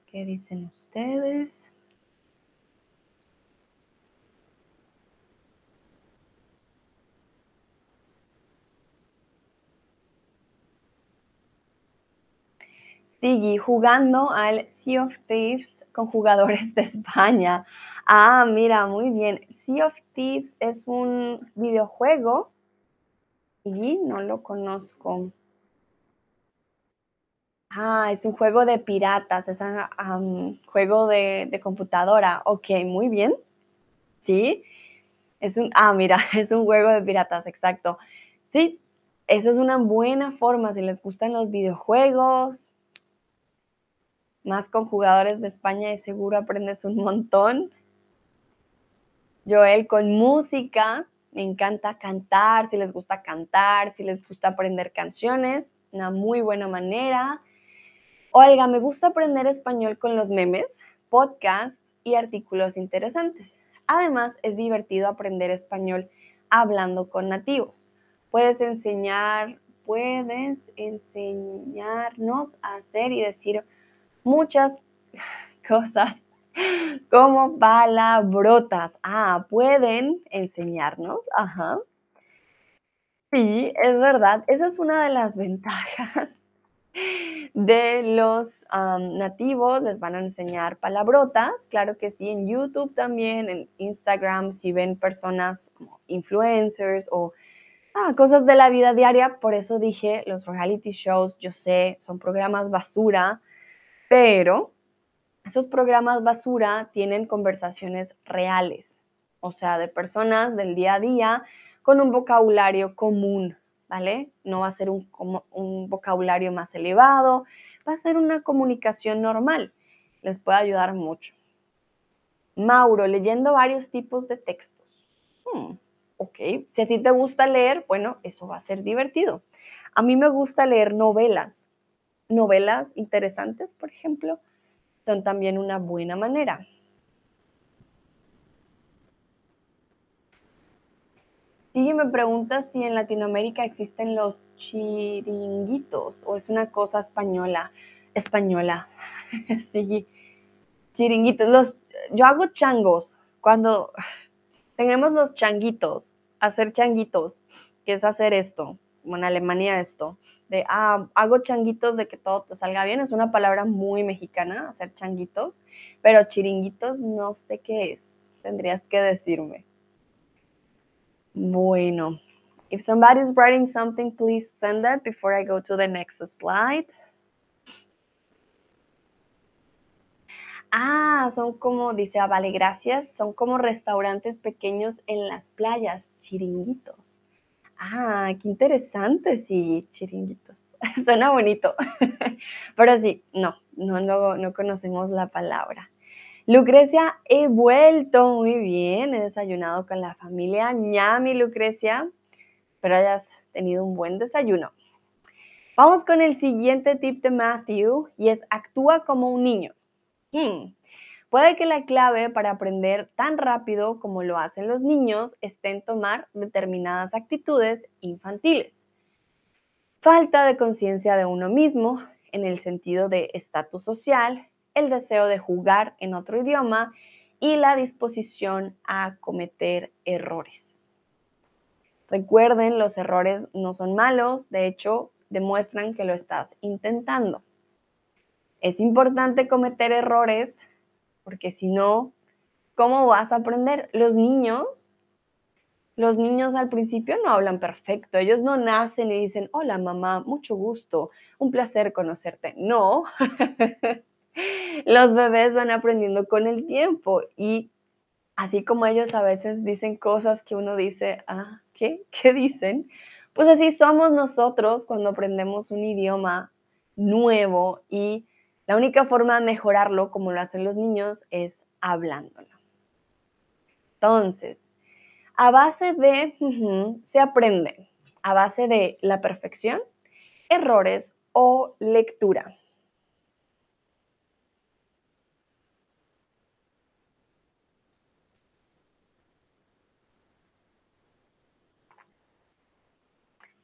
¿Qué dicen ustedes? Sigui jugando al Sea of Thieves con jugadores de España. Ah, mira, muy bien. Sea of Thieves es un videojuego y no lo conozco. Ah, es un juego de piratas, es un juego de, de, computadora. Ok, muy bien. Sí, es un, ah, mira, es un juego de piratas, exacto. Sí, eso es una buena forma si les gustan los videojuegos, más con jugadores de España y seguro aprendes un montón. Joel, con música, me encanta cantar, si les gusta cantar, si les gusta aprender canciones, una muy buena manera. Olga, me gusta aprender español con los memes, podcasts y artículos interesantes. Además, es divertido aprender español hablando con nativos. Puedes enseñar, puedes enseñarnos a hacer y decir muchas cosas como palabrotas. Ah, pueden enseñarnos. Ajá. Sí, es verdad. Esa es una de las ventajas de los nativos, les van a enseñar palabrotas, claro que sí, en YouTube también, en Instagram, si ven personas como influencers o ah, cosas de la vida diaria, por eso dije, los reality shows, yo sé, son programas basura, pero esos programas basura tienen conversaciones reales, o sea, de personas del día a día con un vocabulario común, ¿vale? No va a ser un, vocabulario más elevado, va a ser una comunicación normal. Les puede ayudar mucho. Mauro, leyendo varios tipos de textos. Hmm, ok, si a ti te gusta leer, bueno, eso va a ser divertido. A mí me gusta leer novelas. Novelas interesantes, por ejemplo, son también una buena manera. Sí, me preguntas si en Latinoamérica existen los chiringuitos o es una cosa española. Española. sí. Chiringuitos. Los, yo hago changos. Cuando tenemos los changuitos, hacer changuitos, que es hacer esto, como en Alemania esto, de ah, hago changuitos de que todo te salga bien, es una palabra muy mexicana, hacer changuitos, pero chiringuitos no sé qué es. Tendrías que decirme. Bueno, if somebody's writing something, please send that before I go to the next slide. Ah, son como, dice, ah, vale, gracias, son como restaurantes pequeños en las playas, chiringuitos. Ah, qué interesante, sí, chiringuitos. Suena bonito. Pero sí, no, no, no, no conocemos la palabra. Lucrecia, he vuelto muy bien, he desayunado con la familia. ñami, Lucrecia, espero hayas tenido un buen desayuno. Vamos con el siguiente tip de Matthew y es actúa como un niño. Hmm, puede que la clave para aprender tan rápido como lo hacen los niños esté en tomar determinadas actitudes infantiles. Falta de conciencia de uno mismo en el sentido de estatus social, el deseo de jugar en otro idioma y la disposición a cometer errores. Recuerden, los errores no son malos, de hecho, demuestran que lo estás intentando. Es importante cometer errores porque si no, ¿cómo vas a aprender? Los niños, los niños al principio no hablan perfecto, ellos no nacen y dicen, hola mamá, mucho gusto, un placer conocerte. No, los bebés van aprendiendo con el tiempo y así como ellos a veces dicen cosas que uno dice, ah, ¿qué? ¿Qué dicen? Pues así somos nosotros cuando aprendemos un idioma nuevo y la única forma de mejorarlo, como lo hacen los niños, es hablándolo. Entonces, a base de, se aprende, a base de la perfección, errores o lectura.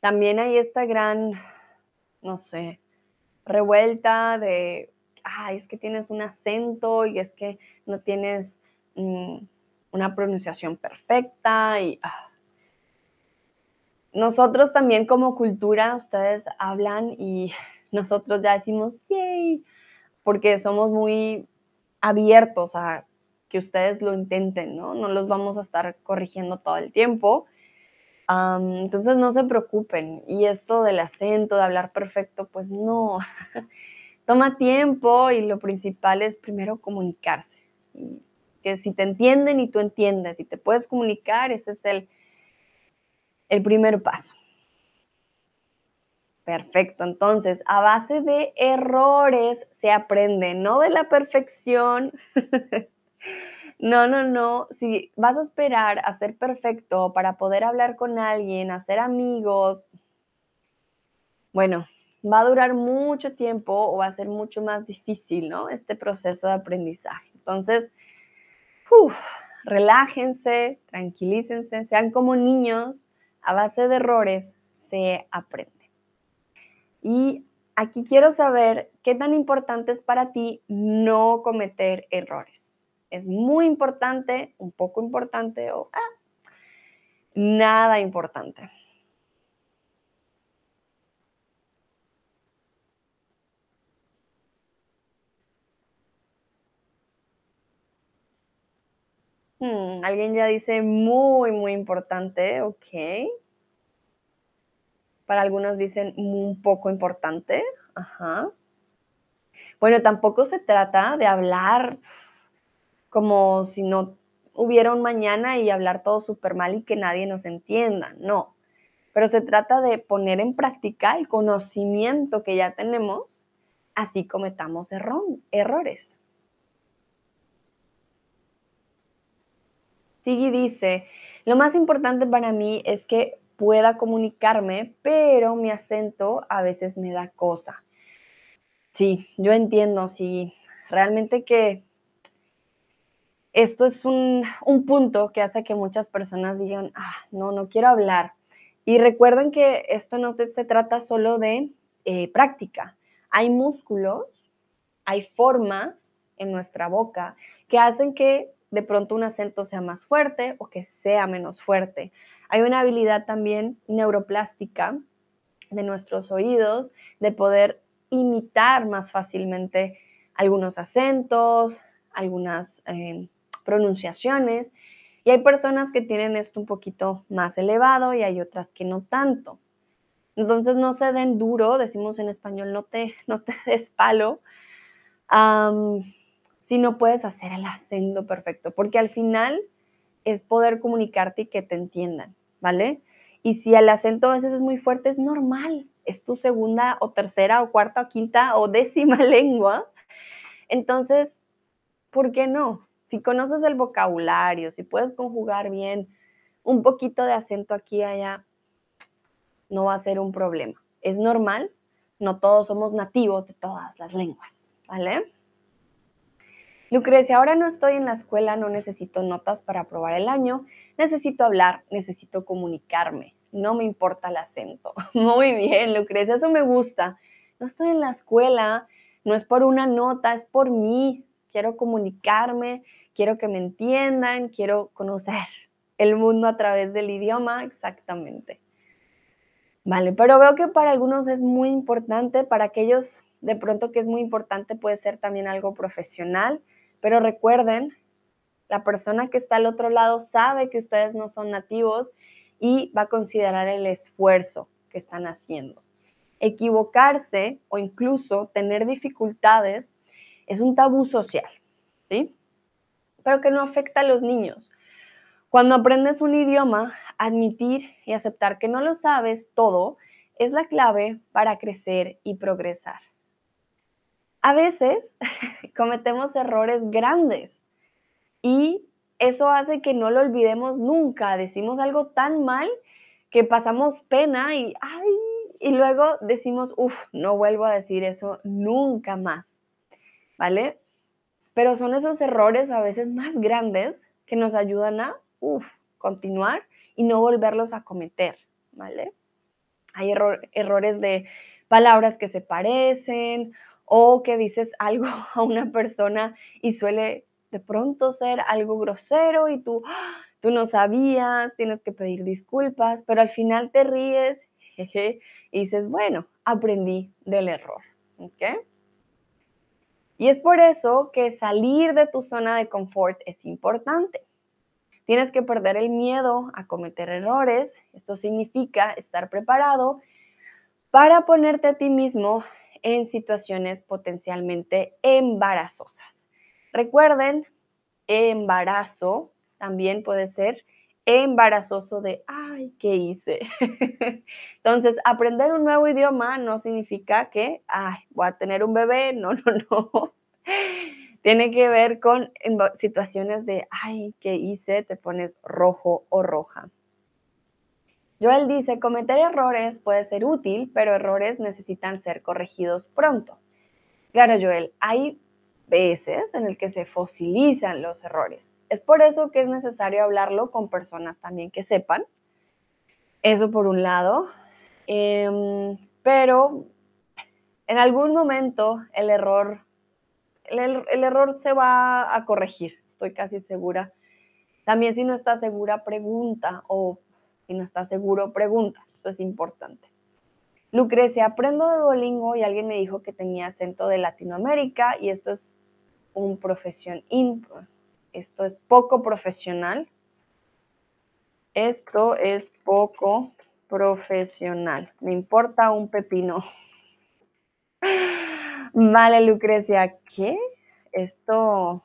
También hay esta gran, no sé, revuelta de, ah, es que tienes un acento y es que no tienes mm, una pronunciación perfecta y... Ah. Nosotros también como cultura, ustedes hablan y nosotros ya decimos, yay, porque somos muy abiertos a que ustedes lo intenten, ¿no? No los vamos a estar corrigiendo todo el tiempo entonces no se preocupen. Y esto del acento, de hablar perfecto, pues no. Toma tiempo y lo principal es primero comunicarse. que si te entienden y tú entiendes y te puedes comunicar, ese es el, el primer paso. Perfecto, entonces a base de errores se aprende, no de la perfección. No, no, no. Si vas a esperar a ser perfecto para poder hablar con alguien, hacer amigos, bueno, va a durar mucho tiempo o va a ser mucho más difícil, ¿no? Este proceso de aprendizaje. Entonces, relájense, tranquilícense, sean como niños, a base de errores se aprende. Y aquí quiero saber qué tan importante es para ti no cometer errores es muy importante, un poco importante o ah, nada importante. Hmm, alguien ya dice muy, muy importante, ok. Para algunos dicen un poco importante, ajá. Bueno, tampoco se trata de hablar como si no hubiera un mañana y hablar todo súper mal y que nadie nos entienda, no. Pero se trata de poner en práctica el conocimiento que ya tenemos, así cometamos errores. Sigui dice, lo más importante para mí es que pueda comunicarme, pero mi acento a veces me da cosa. Sí, yo entiendo, sí, realmente que esto es un, punto que hace que muchas personas digan, ah, no, no quiero hablar. Y recuerden que esto no se trata solo de eh, práctica. Hay músculos, hay formas en nuestra boca que hacen que de pronto un acento sea más fuerte o que sea menos fuerte. Hay una habilidad también neuroplástica de nuestros oídos de poder imitar más fácilmente algunos acentos, algunas eh, pronunciaciones. Y hay personas que tienen esto un poquito más elevado y hay otras que no tanto. Entonces no se den duro, decimos en español, no te, no te des palo si no puedes hacer el acento perfecto, porque al final es poder comunicarte y que te entiendan, ¿vale? Y si el acento a veces es muy fuerte, es normal, es tu segunda o tercera o cuarta o quinta o décima lengua. Entonces, ¿por qué no? Si conoces el vocabulario, si puedes conjugar bien un poquito de acento aquí y allá, no va a ser un problema. Es normal, no todos somos nativos de todas las lenguas, ¿vale? Lucrecia, ahora no estoy en la escuela, no necesito notas para aprobar el año, necesito hablar, necesito comunicarme, no me importa el acento. Muy bien, Lucrecia, eso me gusta. No estoy en la escuela, no es por una nota, es por mí, quiero comunicarme, quiero que me entiendan, quiero conocer el mundo a través del idioma, exactamente. Vale, pero veo que para algunos es muy importante, para aquellos de pronto que es muy importante puede ser también algo profesional, pero recuerden, la persona que está al otro lado sabe que ustedes no son nativos y va a considerar el esfuerzo que están haciendo. Equivocarse o incluso tener dificultades es un tabú social, ¿sí? Pero que no afecta a los niños. Cuando aprendes un idioma, admitir y aceptar que no lo sabes todo es la clave para crecer y progresar. A veces cometemos errores grandes y eso hace que no lo olvidemos nunca. Decimos algo tan mal que pasamos pena y, y luego decimos, uff, no vuelvo a decir eso nunca más. ¿vale? Pero son esos errores a veces más grandes que nos ayudan a, continuar y no volverlos a cometer, ¿vale? Hay errores de palabras que se parecen o que dices algo a una persona y suele de pronto ser algo grosero y tú, tú no sabías, tienes que pedir disculpas, pero al final te ríes y dices, bueno, aprendí del error, ¿ok? Y es por eso que salir de tu zona de confort es importante. Tienes que perder el miedo a cometer errores. Esto significa estar preparado para ponerte a ti mismo en situaciones potencialmente embarazosas. Recuerden, embarazo también puede ser embarazoso de, ay, ¿qué hice? Entonces, aprender un nuevo idioma no significa que, ay, voy a tener un bebé, no, no, no. Tiene que ver con situaciones de, ay, ¿qué hice? Te pones rojo o roja. Joel dice, cometer errores puede ser útil, pero errores necesitan ser corregidos pronto. Claro, Joel, hay veces en el que se fosilizan los errores. Es por eso que es necesario hablarlo con personas también que sepan. Eso por un lado. Em, pero en algún momento el error, el, error se va a corregir, estoy casi segura. También si no está segura, pregunta o si no está seguro, pregunta. Eso es importante. Lucrecia, aprendo de Duolingo y alguien me dijo que tenía acento de Latinoamérica y esto es un profesión esto es poco profesional. Esto es poco profesional. Me importa un pepino. Vale, Lucrecia, ¿qué? Esto...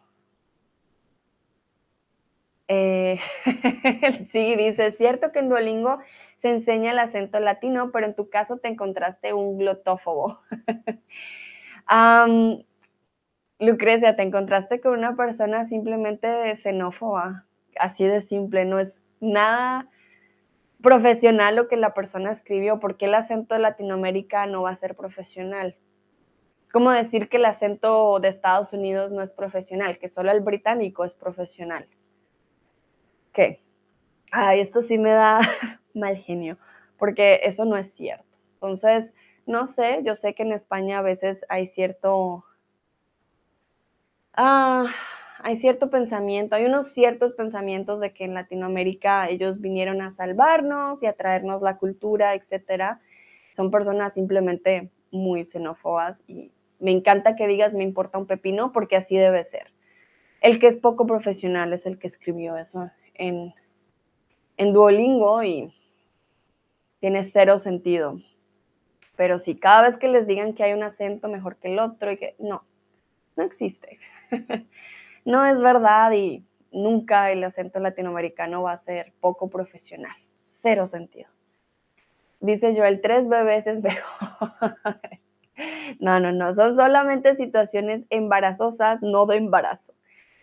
Eh, sí, dice, es cierto que en Duolingo se enseña el acento latino, pero en tu caso te encontraste un glotófobo. Lucrecia, te encontraste con una persona simplemente xenófoba, así de simple, no es nada profesional lo que la persona escribió, porque el acento de Latinoamérica no va a ser profesional. Es como decir que el acento de Estados Unidos no es profesional, que solo el británico es profesional. ¿Qué? Ay, esto sí me da mal genio, porque eso no es cierto. Entonces, no sé, yo sé que en España a veces hay cierto... Ah, hay cierto pensamiento, hay unos ciertos pensamientos de que en Latinoamérica ellos vinieron a salvarnos y a traernos la cultura, etcétera. Son personas simplemente muy xenófobas y me encanta que digas me importa un pepino porque así debe ser. El que es poco profesional es el que escribió eso en, en Duolingo y tiene cero sentido. Pero si cada vez que les digan que hay un acento mejor que el otro y que no, no existe. no es verdad y nunca el acento latinoamericano va a ser poco profesional. Cero sentido. Dice Joel, tres bebés es mejor. no, no, no, son solamente situaciones embarazosas, no de embarazo,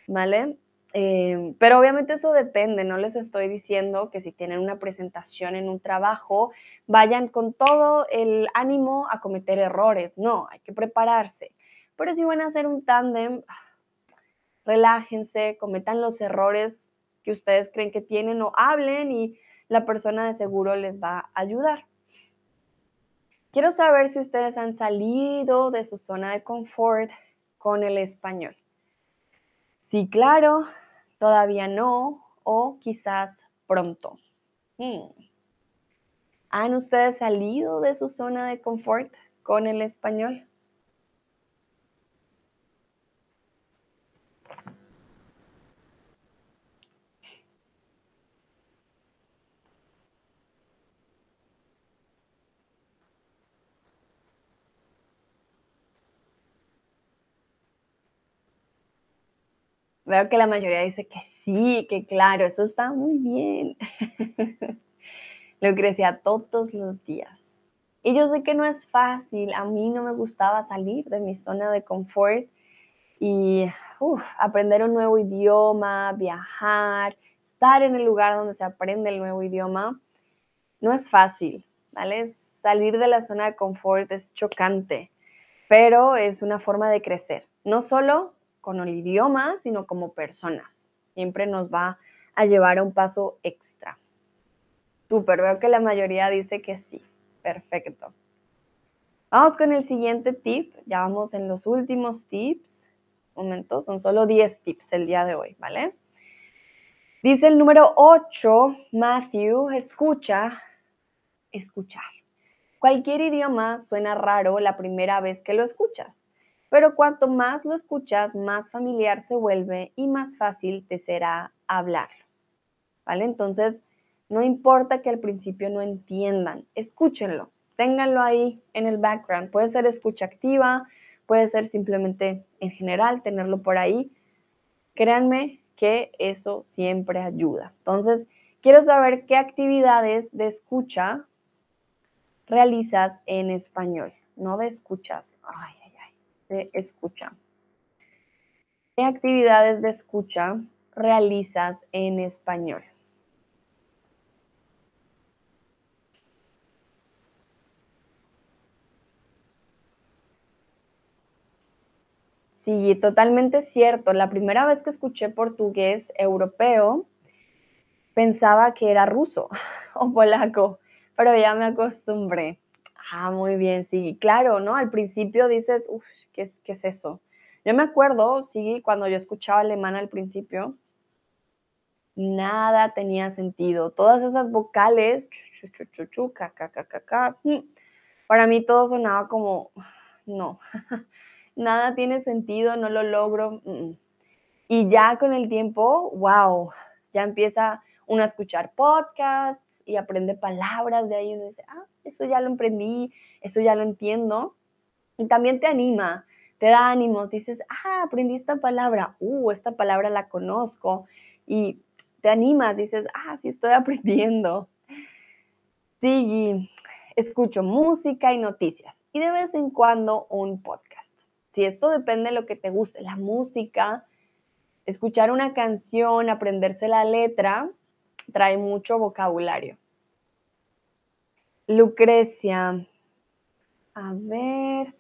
¿vale? Eh, pero obviamente eso depende, no les estoy diciendo que si tienen una presentación en un trabajo, vayan con todo el ánimo a cometer errores, no, hay que prepararse. Pero si van a hacer un tándem, relájense, cometan los errores que ustedes creen que tienen o hablen y la persona de seguro les va a ayudar. Quiero saber si ustedes han salido de su zona de confort con el español. Sí, claro, todavía no o quizás pronto. Hmm. ¿Han ustedes salido de su zona de confort con el español? Veo que la mayoría dice que sí, que claro, eso está muy bien. Lo crecía todos los días. Y yo sé que no es fácil, a mí no me gustaba salir de mi zona de confort y aprender un nuevo idioma, viajar, estar en el lugar donde se aprende el nuevo idioma, no es fácil, ¿vale? Salir de la zona de confort es chocante, pero es una forma de crecer, no solo con el idioma, sino como personas. Siempre nos va a llevar a un paso extra. Súper, veo que la mayoría dice que sí. Perfecto. Vamos con el siguiente tip. Ya vamos en los últimos tips. Momento, son solo 10 tips el día de hoy, ¿vale? Dice el número 8, Matthew, escucha, escuchar. Cualquier idioma suena raro la primera vez que lo escuchas pero cuanto más lo escuchas, más familiar se vuelve y más fácil te será hablarlo. ¿Vale? Entonces, no importa que al principio no entiendan, escúchenlo, ténganlo ahí en el background. Puede ser escucha activa, puede ser simplemente en general tenerlo por ahí. Créanme que eso siempre ayuda. Entonces, quiero saber qué actividades de escucha realizas en español, no de escuchas. Ay, escucha. ¿Qué actividades de escucha realizas en español? Sí, totalmente cierto. La primera vez que escuché portugués europeo, pensaba que era ruso o polaco, pero ya me acostumbré. Ah, muy bien, sí, claro, ¿no? Al principio dices, uff, ¿qué es, ¿qué es eso? Yo me acuerdo, sí, cuando yo escuchaba alemán al principio, nada tenía sentido. Todas esas vocales, para mí todo sonaba como, no, nada tiene sentido, no lo logro. Mm, mm. Y ya con el tiempo, wow, ya empieza uno a escuchar podcasts y aprende palabras de ahí y uno dice, ah, eso ya lo aprendí, eso ya lo entiendo. Y también te anima, te da ánimos, dices, ah, aprendí esta palabra, uh, esta palabra la conozco. Y te animas, dices, ah, sí estoy aprendiendo. Sí, escucho música y noticias y de vez en cuando un podcast. Si esto depende de lo que te guste, la música, escuchar una canción, aprenderse la letra, trae mucho vocabulario. Lucrecia, a ver,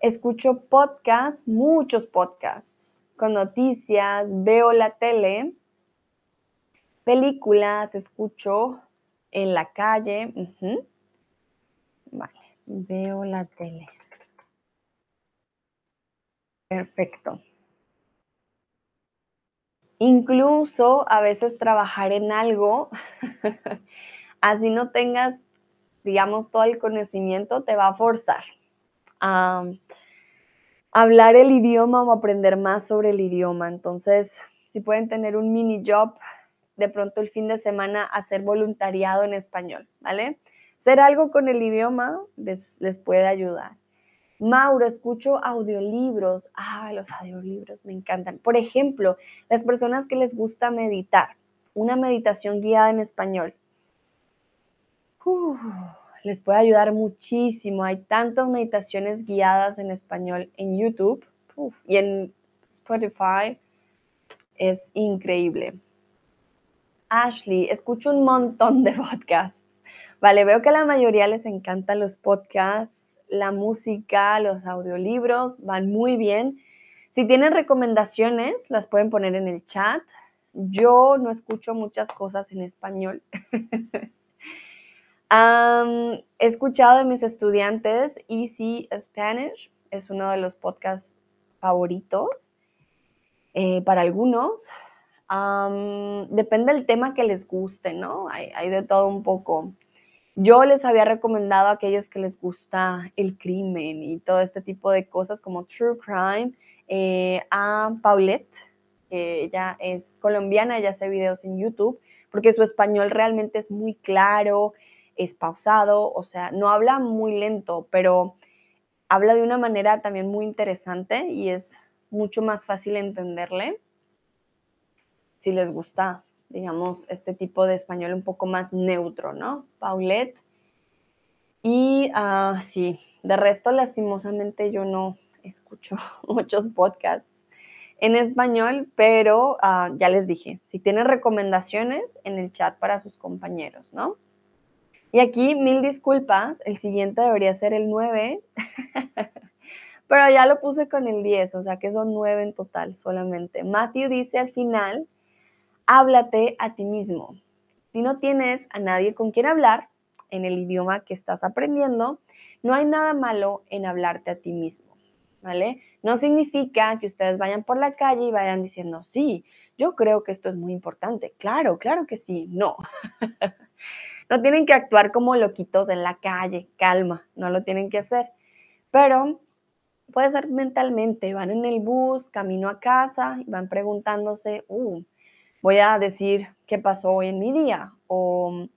escucho podcasts, muchos podcasts, con noticias, veo la tele, películas, escucho en la calle. Vale, veo la tele. Perfecto. Incluso a veces trabajar en algo, así no tengas, digamos, todo el conocimiento, te va a forzar a hablar el idioma o aprender más sobre el idioma. Entonces, si pueden tener un mini job de pronto el fin de semana hacer voluntariado en español, ¿vale? Hacer algo con el idioma les, les puede ayudar. Mauro, escucho audiolibros. Ah, los audiolibros me encantan. Por ejemplo, las personas que les gusta meditar, una meditación guiada en español. les puede ayudar muchísimo. Hay tantas meditaciones guiadas en español en YouTube y en Spotify. Es increíble. Ashley, escucho un montón de podcasts. Vale, veo que a la mayoría les encantan los podcasts, la música, los audiolibros, van muy bien. Si tienen recomendaciones, las pueden poner en el chat. Yo no escucho muchas cosas en español. he escuchado de mis estudiantes Easy Spanish, es uno de los podcasts favoritos eh, para algunos depende del tema que les guste, ¿no? Hay, de todo un poco. Yo les había recomendado a aquellos que les gusta el crimen y todo este tipo de cosas como True Crime, eh, a Paulette, que ella es colombiana, ella hace videos en YouTube, porque su español realmente es muy claro, es pausado, o sea, no habla muy lento, pero habla de una manera también muy interesante y es mucho más fácil entenderle si les gusta, digamos, este tipo de español un poco más neutro, ¿no? Paulette. Y uh, sí, de resto, lastimosamente yo no escucho muchos podcasts en español, pero ah, ya les dije, si tienen recomendaciones en el chat para sus compañeros, ¿no? Y aquí, mil disculpas, el siguiente debería ser el 9, pero ya lo puse con el 10, o sea que son 9 en total solamente. Matthew dice al final háblate a ti mismo. Si no tienes a nadie con quien hablar en el idioma que estás aprendiendo, no hay nada malo en hablarte a ti mismo, ¿vale? No significa que ustedes vayan por la calle y vayan diciendo, sí, yo creo que esto es muy importante. Claro, claro que sí. No. no tienen que actuar como loquitos en la calle, calma, no lo tienen que hacer. Pero puede ser mentalmente, van en el bus, camino a casa y van preguntándose, uh, voy a decir qué pasó hoy en mi día o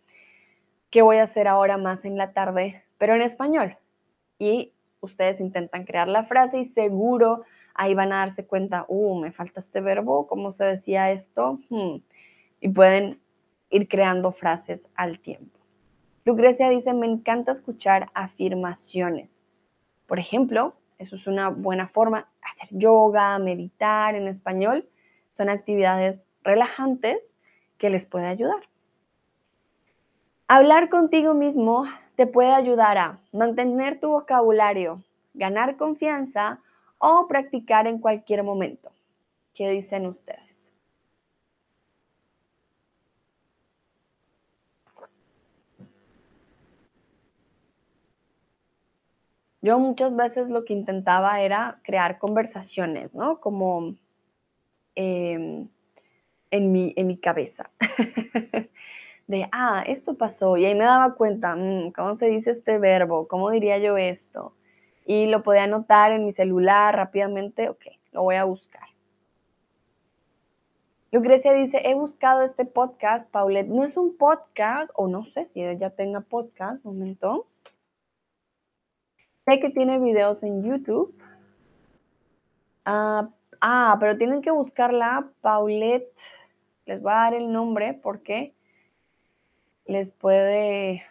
qué voy a hacer ahora más en la tarde, pero en español. Y ustedes intentan crear la frase y seguro ahí van a darse cuenta, uh, me falta este verbo, ¿cómo se decía esto? Hmm. Y pueden ir creando frases al tiempo. Lucrecia dice, me encanta escuchar afirmaciones. Por ejemplo, eso es una buena forma, hacer yoga, meditar en español, son actividades relajantes que les puede ayudar. Hablar contigo mismo te puede ayudar a mantener tu vocabulario, ganar confianza o practicar en cualquier momento. ¿Qué dicen ustedes? Yo muchas veces lo que intentaba era crear conversaciones, ¿no? Como em, en mi, en mi cabeza. de, ah, esto pasó. Y ahí me daba cuenta, mm, ¿cómo se dice este verbo? ¿Cómo diría yo esto? Y lo podía anotar en mi celular rápidamente, ok, lo voy a buscar. Lucrecia dice, he buscado este podcast, Paulette. No es un podcast, o no sé si ella tenga podcast, momento. Sé que tiene videos en YouTube. Ah, ah, pero tienen que buscarla, Paulette. Les voy a dar el nombre porque les puede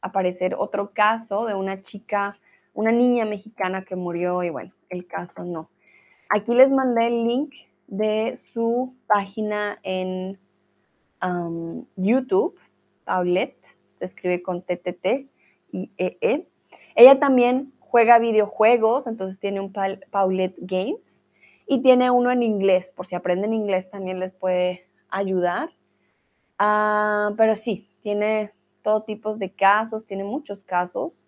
aparecer otro caso de una chica, una niña mexicana que murió y bueno, el caso no. Aquí les mandé el link de su página en YouTube, Paulette, se escribe con TTT y EE. Ella también juega videojuegos, entonces tiene un Paulette Games y tiene uno en inglés, por si aprenden inglés también les puede ayudar. Ah, pero sí, tiene todo tipo de casos, tiene muchos casos.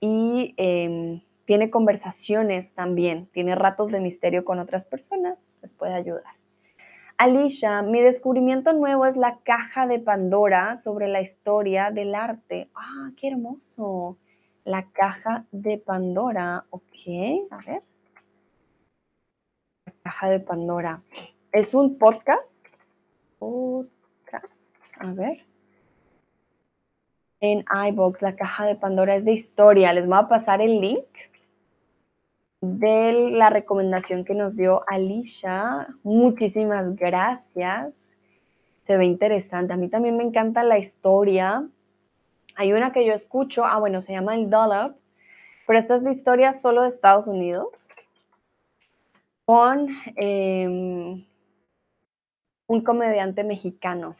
Y em, tiene conversaciones también, tiene ratos de misterio con otras personas, les puede ayudar. Alicia, mi descubrimiento nuevo es la caja de Pandora sobre la historia del arte. Ah, qué hermoso. La caja de Pandora. Ok, a ver. Caja de Pandora. ¿Es un podcast? Podcast. A ver. En iBox, la caja de Pandora es de historia. Les voy a pasar el link de la recomendación que nos dio Alicia. Muchísimas gracias. Se ve interesante. A mí también me encanta la historia. Hay una que yo escucho, ah, bueno, se llama El Dollop, pero esta es de historia solo de Estados Unidos, con em, un comediante mexicano.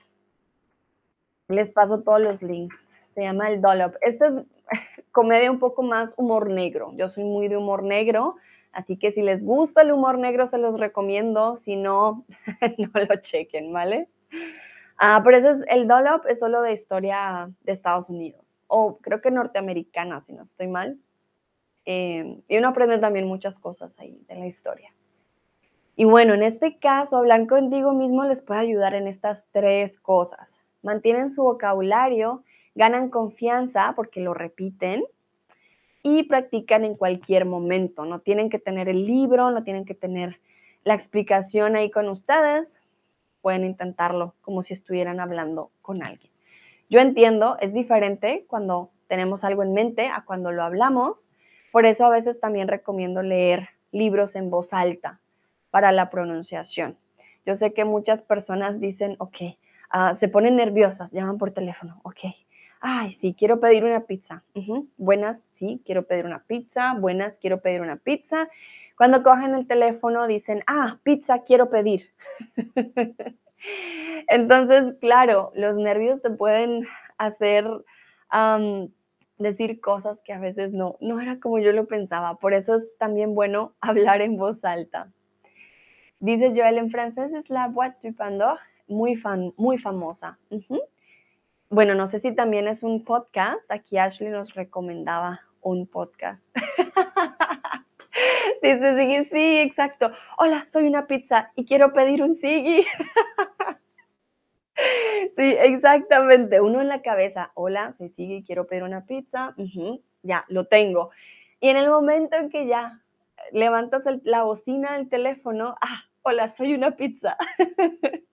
Les paso todos los links. Se llama El Dollop. Esta es comedia un poco más humor negro. Yo soy muy de humor negro, así que si les gusta el humor negro se los recomiendo, si no, no lo chequen, ¿vale? Ah, pero ese es el Dollop, es solo de historia de Estados Unidos, o creo que norteamericana, si no estoy mal. Eh, y uno aprende también muchas cosas ahí de la historia. Y bueno, en este caso, hablar contigo mismo les puede ayudar en estas tres cosas. Mantienen su vocabulario ganan confianza porque lo repiten y practican en cualquier momento. No tienen que tener el libro, no tienen que tener la explicación ahí con ustedes. Pueden intentarlo como si estuvieran hablando con alguien. Yo entiendo, es diferente cuando tenemos algo en mente a cuando lo hablamos. Por eso a veces también recomiendo leer libros en voz alta para la pronunciación. Yo sé que muchas personas dicen, ok, ah, se ponen nerviosas, llaman por teléfono, ok, Ay, sí, quiero pedir una pizza. Buenas, sí, quiero pedir una pizza. Buenas, quiero pedir una pizza. Cuando cogen el teléfono dicen, ah, pizza quiero pedir. Entonces, claro, los nervios te pueden hacer decir cosas que a veces no, no era como yo lo pensaba. Por eso es también bueno hablar en voz alta. Dice Joel en francés, es la boîte du Pandore, muy, fan, muy famosa bueno, no sé si también es un podcast. Aquí Ashley nos recomendaba un podcast. Dice Siggy, sí, exacto. Hola, soy una pizza y quiero pedir un Siggy. sí, exactamente. Uno en la cabeza, hola, soy Siggy, quiero pedir una pizza. ya, lo tengo. Y en el momento en que ya levantas la bocina del teléfono, ah, hola, soy una pizza.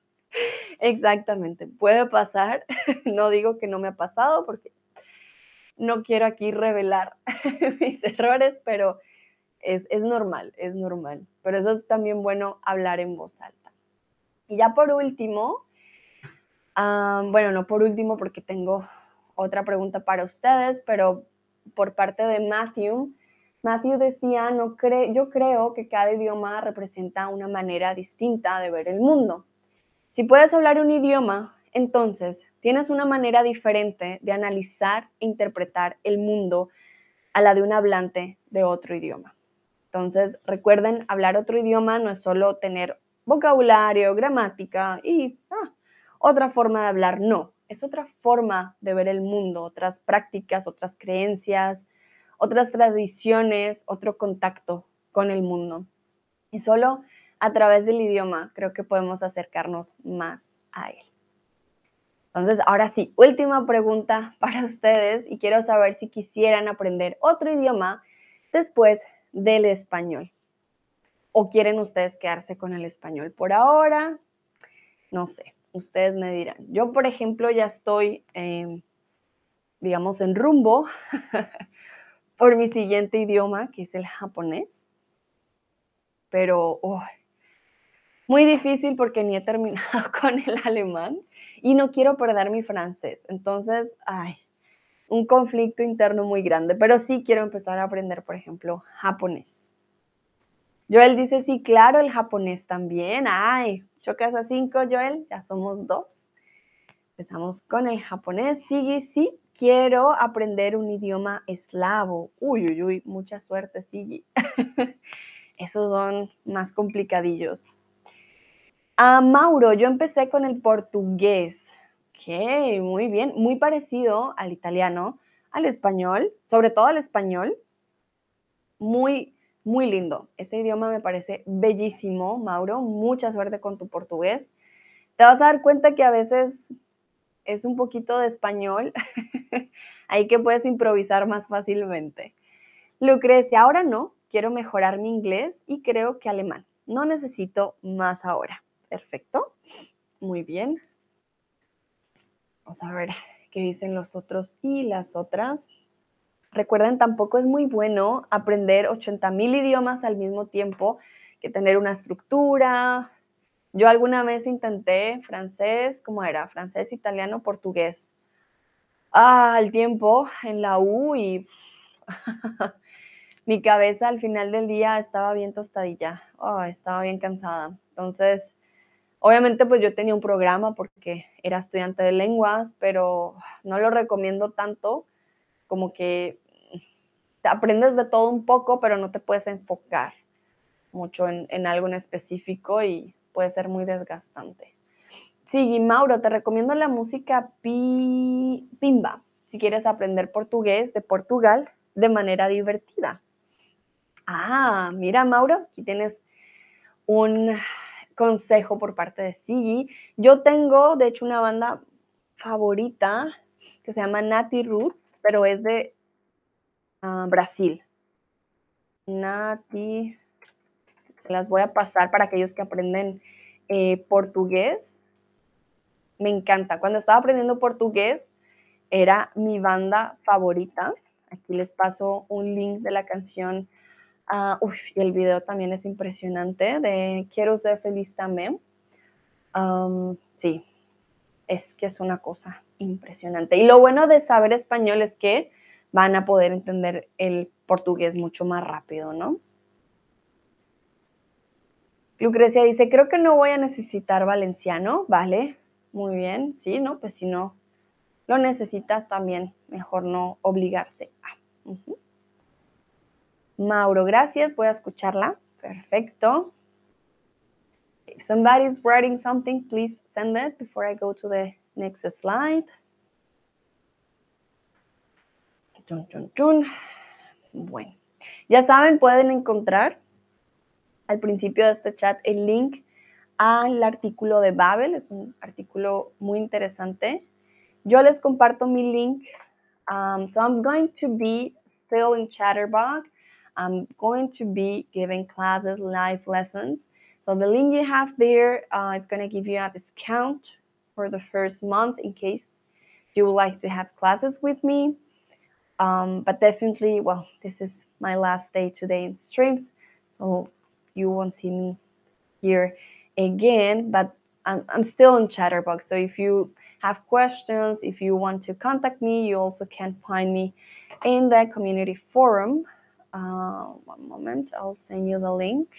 Exactamente, puede pasar. No digo que no me ha pasado porque no quiero aquí revelar mis errores, pero es, normal, es normal. Pero eso es también bueno hablar en voz alta. Y ya por último, bueno, no por último porque tengo otra pregunta para ustedes, pero por parte de Matthew, Matthew decía, no yo creo que cada idioma representa una manera distinta de ver el mundo. Si puedes hablar un idioma, entonces tienes una manera diferente de analizar e interpretar el mundo a la de un hablante de otro idioma. Entonces, recuerden, hablar otro idioma no es solo tener vocabulario, gramática y ah, otra forma de hablar, no, es otra forma de ver el mundo, otras prácticas, otras creencias, otras tradiciones, otro contacto con el mundo. Y solo a través del idioma creo que podemos acercarnos más a él. Entonces, ahora sí, última pregunta para ustedes y quiero saber si quisieran aprender otro idioma después del español. ¿O quieren ustedes quedarse con el español por ahora? No sé, ustedes me dirán. Yo, por ejemplo, ya estoy, em, digamos, en rumbo por mi siguiente idioma, que es el japonés. Pero muy difícil porque ni he terminado con el alemán y no quiero perder mi francés. Entonces, ay, un conflicto interno muy grande, pero sí quiero empezar a aprender, por ejemplo, japonés. Joel dice, sí, claro, el japonés también. Ay, chocas a cinco, Joel, ya somos dos. Empezamos con el japonés. Sigue, sí, quiero aprender un idioma eslavo. Uy, uy, uy, mucha suerte, Sigui. Esos son más complicadillos. A Mauro, yo empecé con el portugués. Ok, muy bien, muy parecido al italiano, al español, sobre todo al español. Muy, muy lindo. Ese idioma me parece bellísimo, Mauro. Mucha suerte con tu portugués. Te vas a dar cuenta que a veces es un poquito de español, ahí que puedes improvisar más fácilmente. Lucrecia, ahora no, quiero mejorar mi inglés y creo que alemán. No necesito más ahora. Perfecto. Muy bien. Vamos a ver qué dicen los otros y las otras. Recuerden, tampoco es muy bueno aprender 80 mil idiomas al mismo tiempo que tener una estructura, yo alguna vez intenté francés, ¿cómo era? Francés, italiano, portugués. Ah, al tiempo en la U y mi cabeza al final del día estaba bien tostadilla, oh, estaba bien cansada. Entonces, obviamente pues yo tenía un programa porque era estudiante de lenguas, pero no lo recomiendo tanto como que aprendes de todo un poco, pero no te puedes enfocar mucho en, en algo en específico y puede ser muy desgastante. Sí, Mauro, te recomiendo la música Pimba si quieres aprender portugués de Portugal de manera divertida. Ah, mira, Mauro, aquí tienes un consejo por parte de Sigi. Yo tengo, de hecho, una banda favorita que se llama Nati Roots, pero es de ah, Brasil. Nati se las voy a pasar para aquellos que aprenden eh, portugués. Me encanta. Cuando estaba aprendiendo portugués, era mi banda favorita. Aquí les paso un link de la canción. Uh, y el video también es impresionante de Quiero ser feliz también. Sí, es que es una cosa impresionante. Y lo bueno de saber español es que van a poder entender el portugués mucho más rápido, ¿no? Lucrecia dice, creo que no voy a necesitar valenciano, vale, muy bien, sí, ¿no? Pues si no lo necesitas también, mejor no obligarse Mauro, gracias, voy a escucharla, perfecto. If somebody's writing something, please send it before I go to the next slide. Bueno, ya saben, pueden encontrar al principio de este chat el link al artículo de Babel, es un artículo muy interesante. Yo les comparto mi link. Um, so I'm going to be still in Chatterbox. I'm going to be giving classes, live lessons. So the link you have there, uh, it's going to give you a discount for the first month in case you would like to have classes with me. Um, but definitely, well, this is my last day today in streams. So you won't see me here again, but I'm, I'm still on Chatterbox. So if you have questions, if you want to contact me, you also can find me in the community forum. Uh, one moment, I'll send you the link.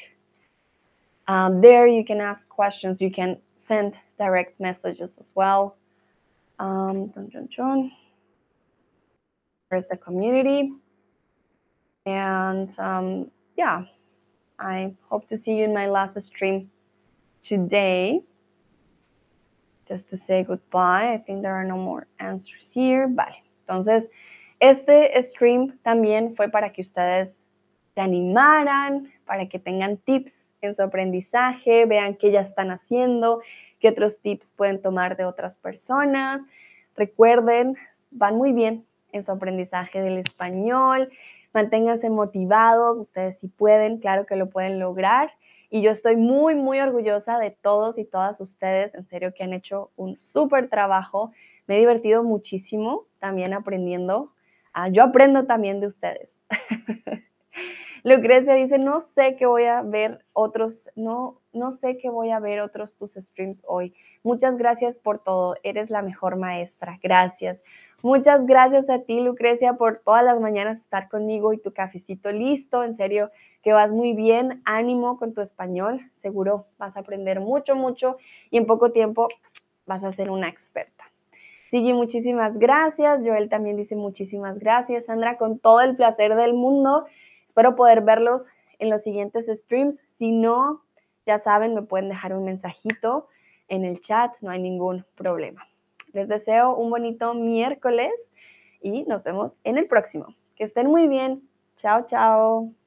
Um, there you can ask questions. You can send direct messages as well. Um, dun, dun, dun. There's the community. And um, yeah, I hope to see you in my last stream today. Just to say goodbye. I think there are no more answers here. Vale. Entonces, este stream también fue para que ustedes se animaran, para que tengan tips en su aprendizaje, vean qué ya están haciendo, qué otros tips pueden tomar de otras personas. Recuerden, van muy bien en su aprendizaje del español manténganse motivados, ustedes si pueden, claro que lo pueden lograr. y yo estoy muy, muy orgullosa de todos y todas ustedes, en serio que han hecho un súper trabajo. Me he divertido muchísimo también aprendiendo. Ah, yo aprendo también de ustedes. Lucrecia dice, no sé qué voy a ver otros, no, no sé qué voy a ver otros tus streams hoy. Muchas gracias por todo, eres la mejor maestra, gracias. Muchas gracias a ti, Lucrecia, por todas las mañanas estar conmigo y tu cafecito listo. En serio, que vas muy bien. Ánimo con tu español. Seguro vas a aprender mucho, mucho y en poco tiempo vas a ser una experta. Sigue, muchísimas gracias. Joel también dice muchísimas gracias. Sandra, con todo el placer del mundo. Espero poder verlos en los siguientes streams. Si no, ya saben, me pueden dejar un mensajito en el chat, no hay ningún problema. Les deseo un bonito miércoles y nos vemos en el próximo. Que estén muy bien. Chao, chao.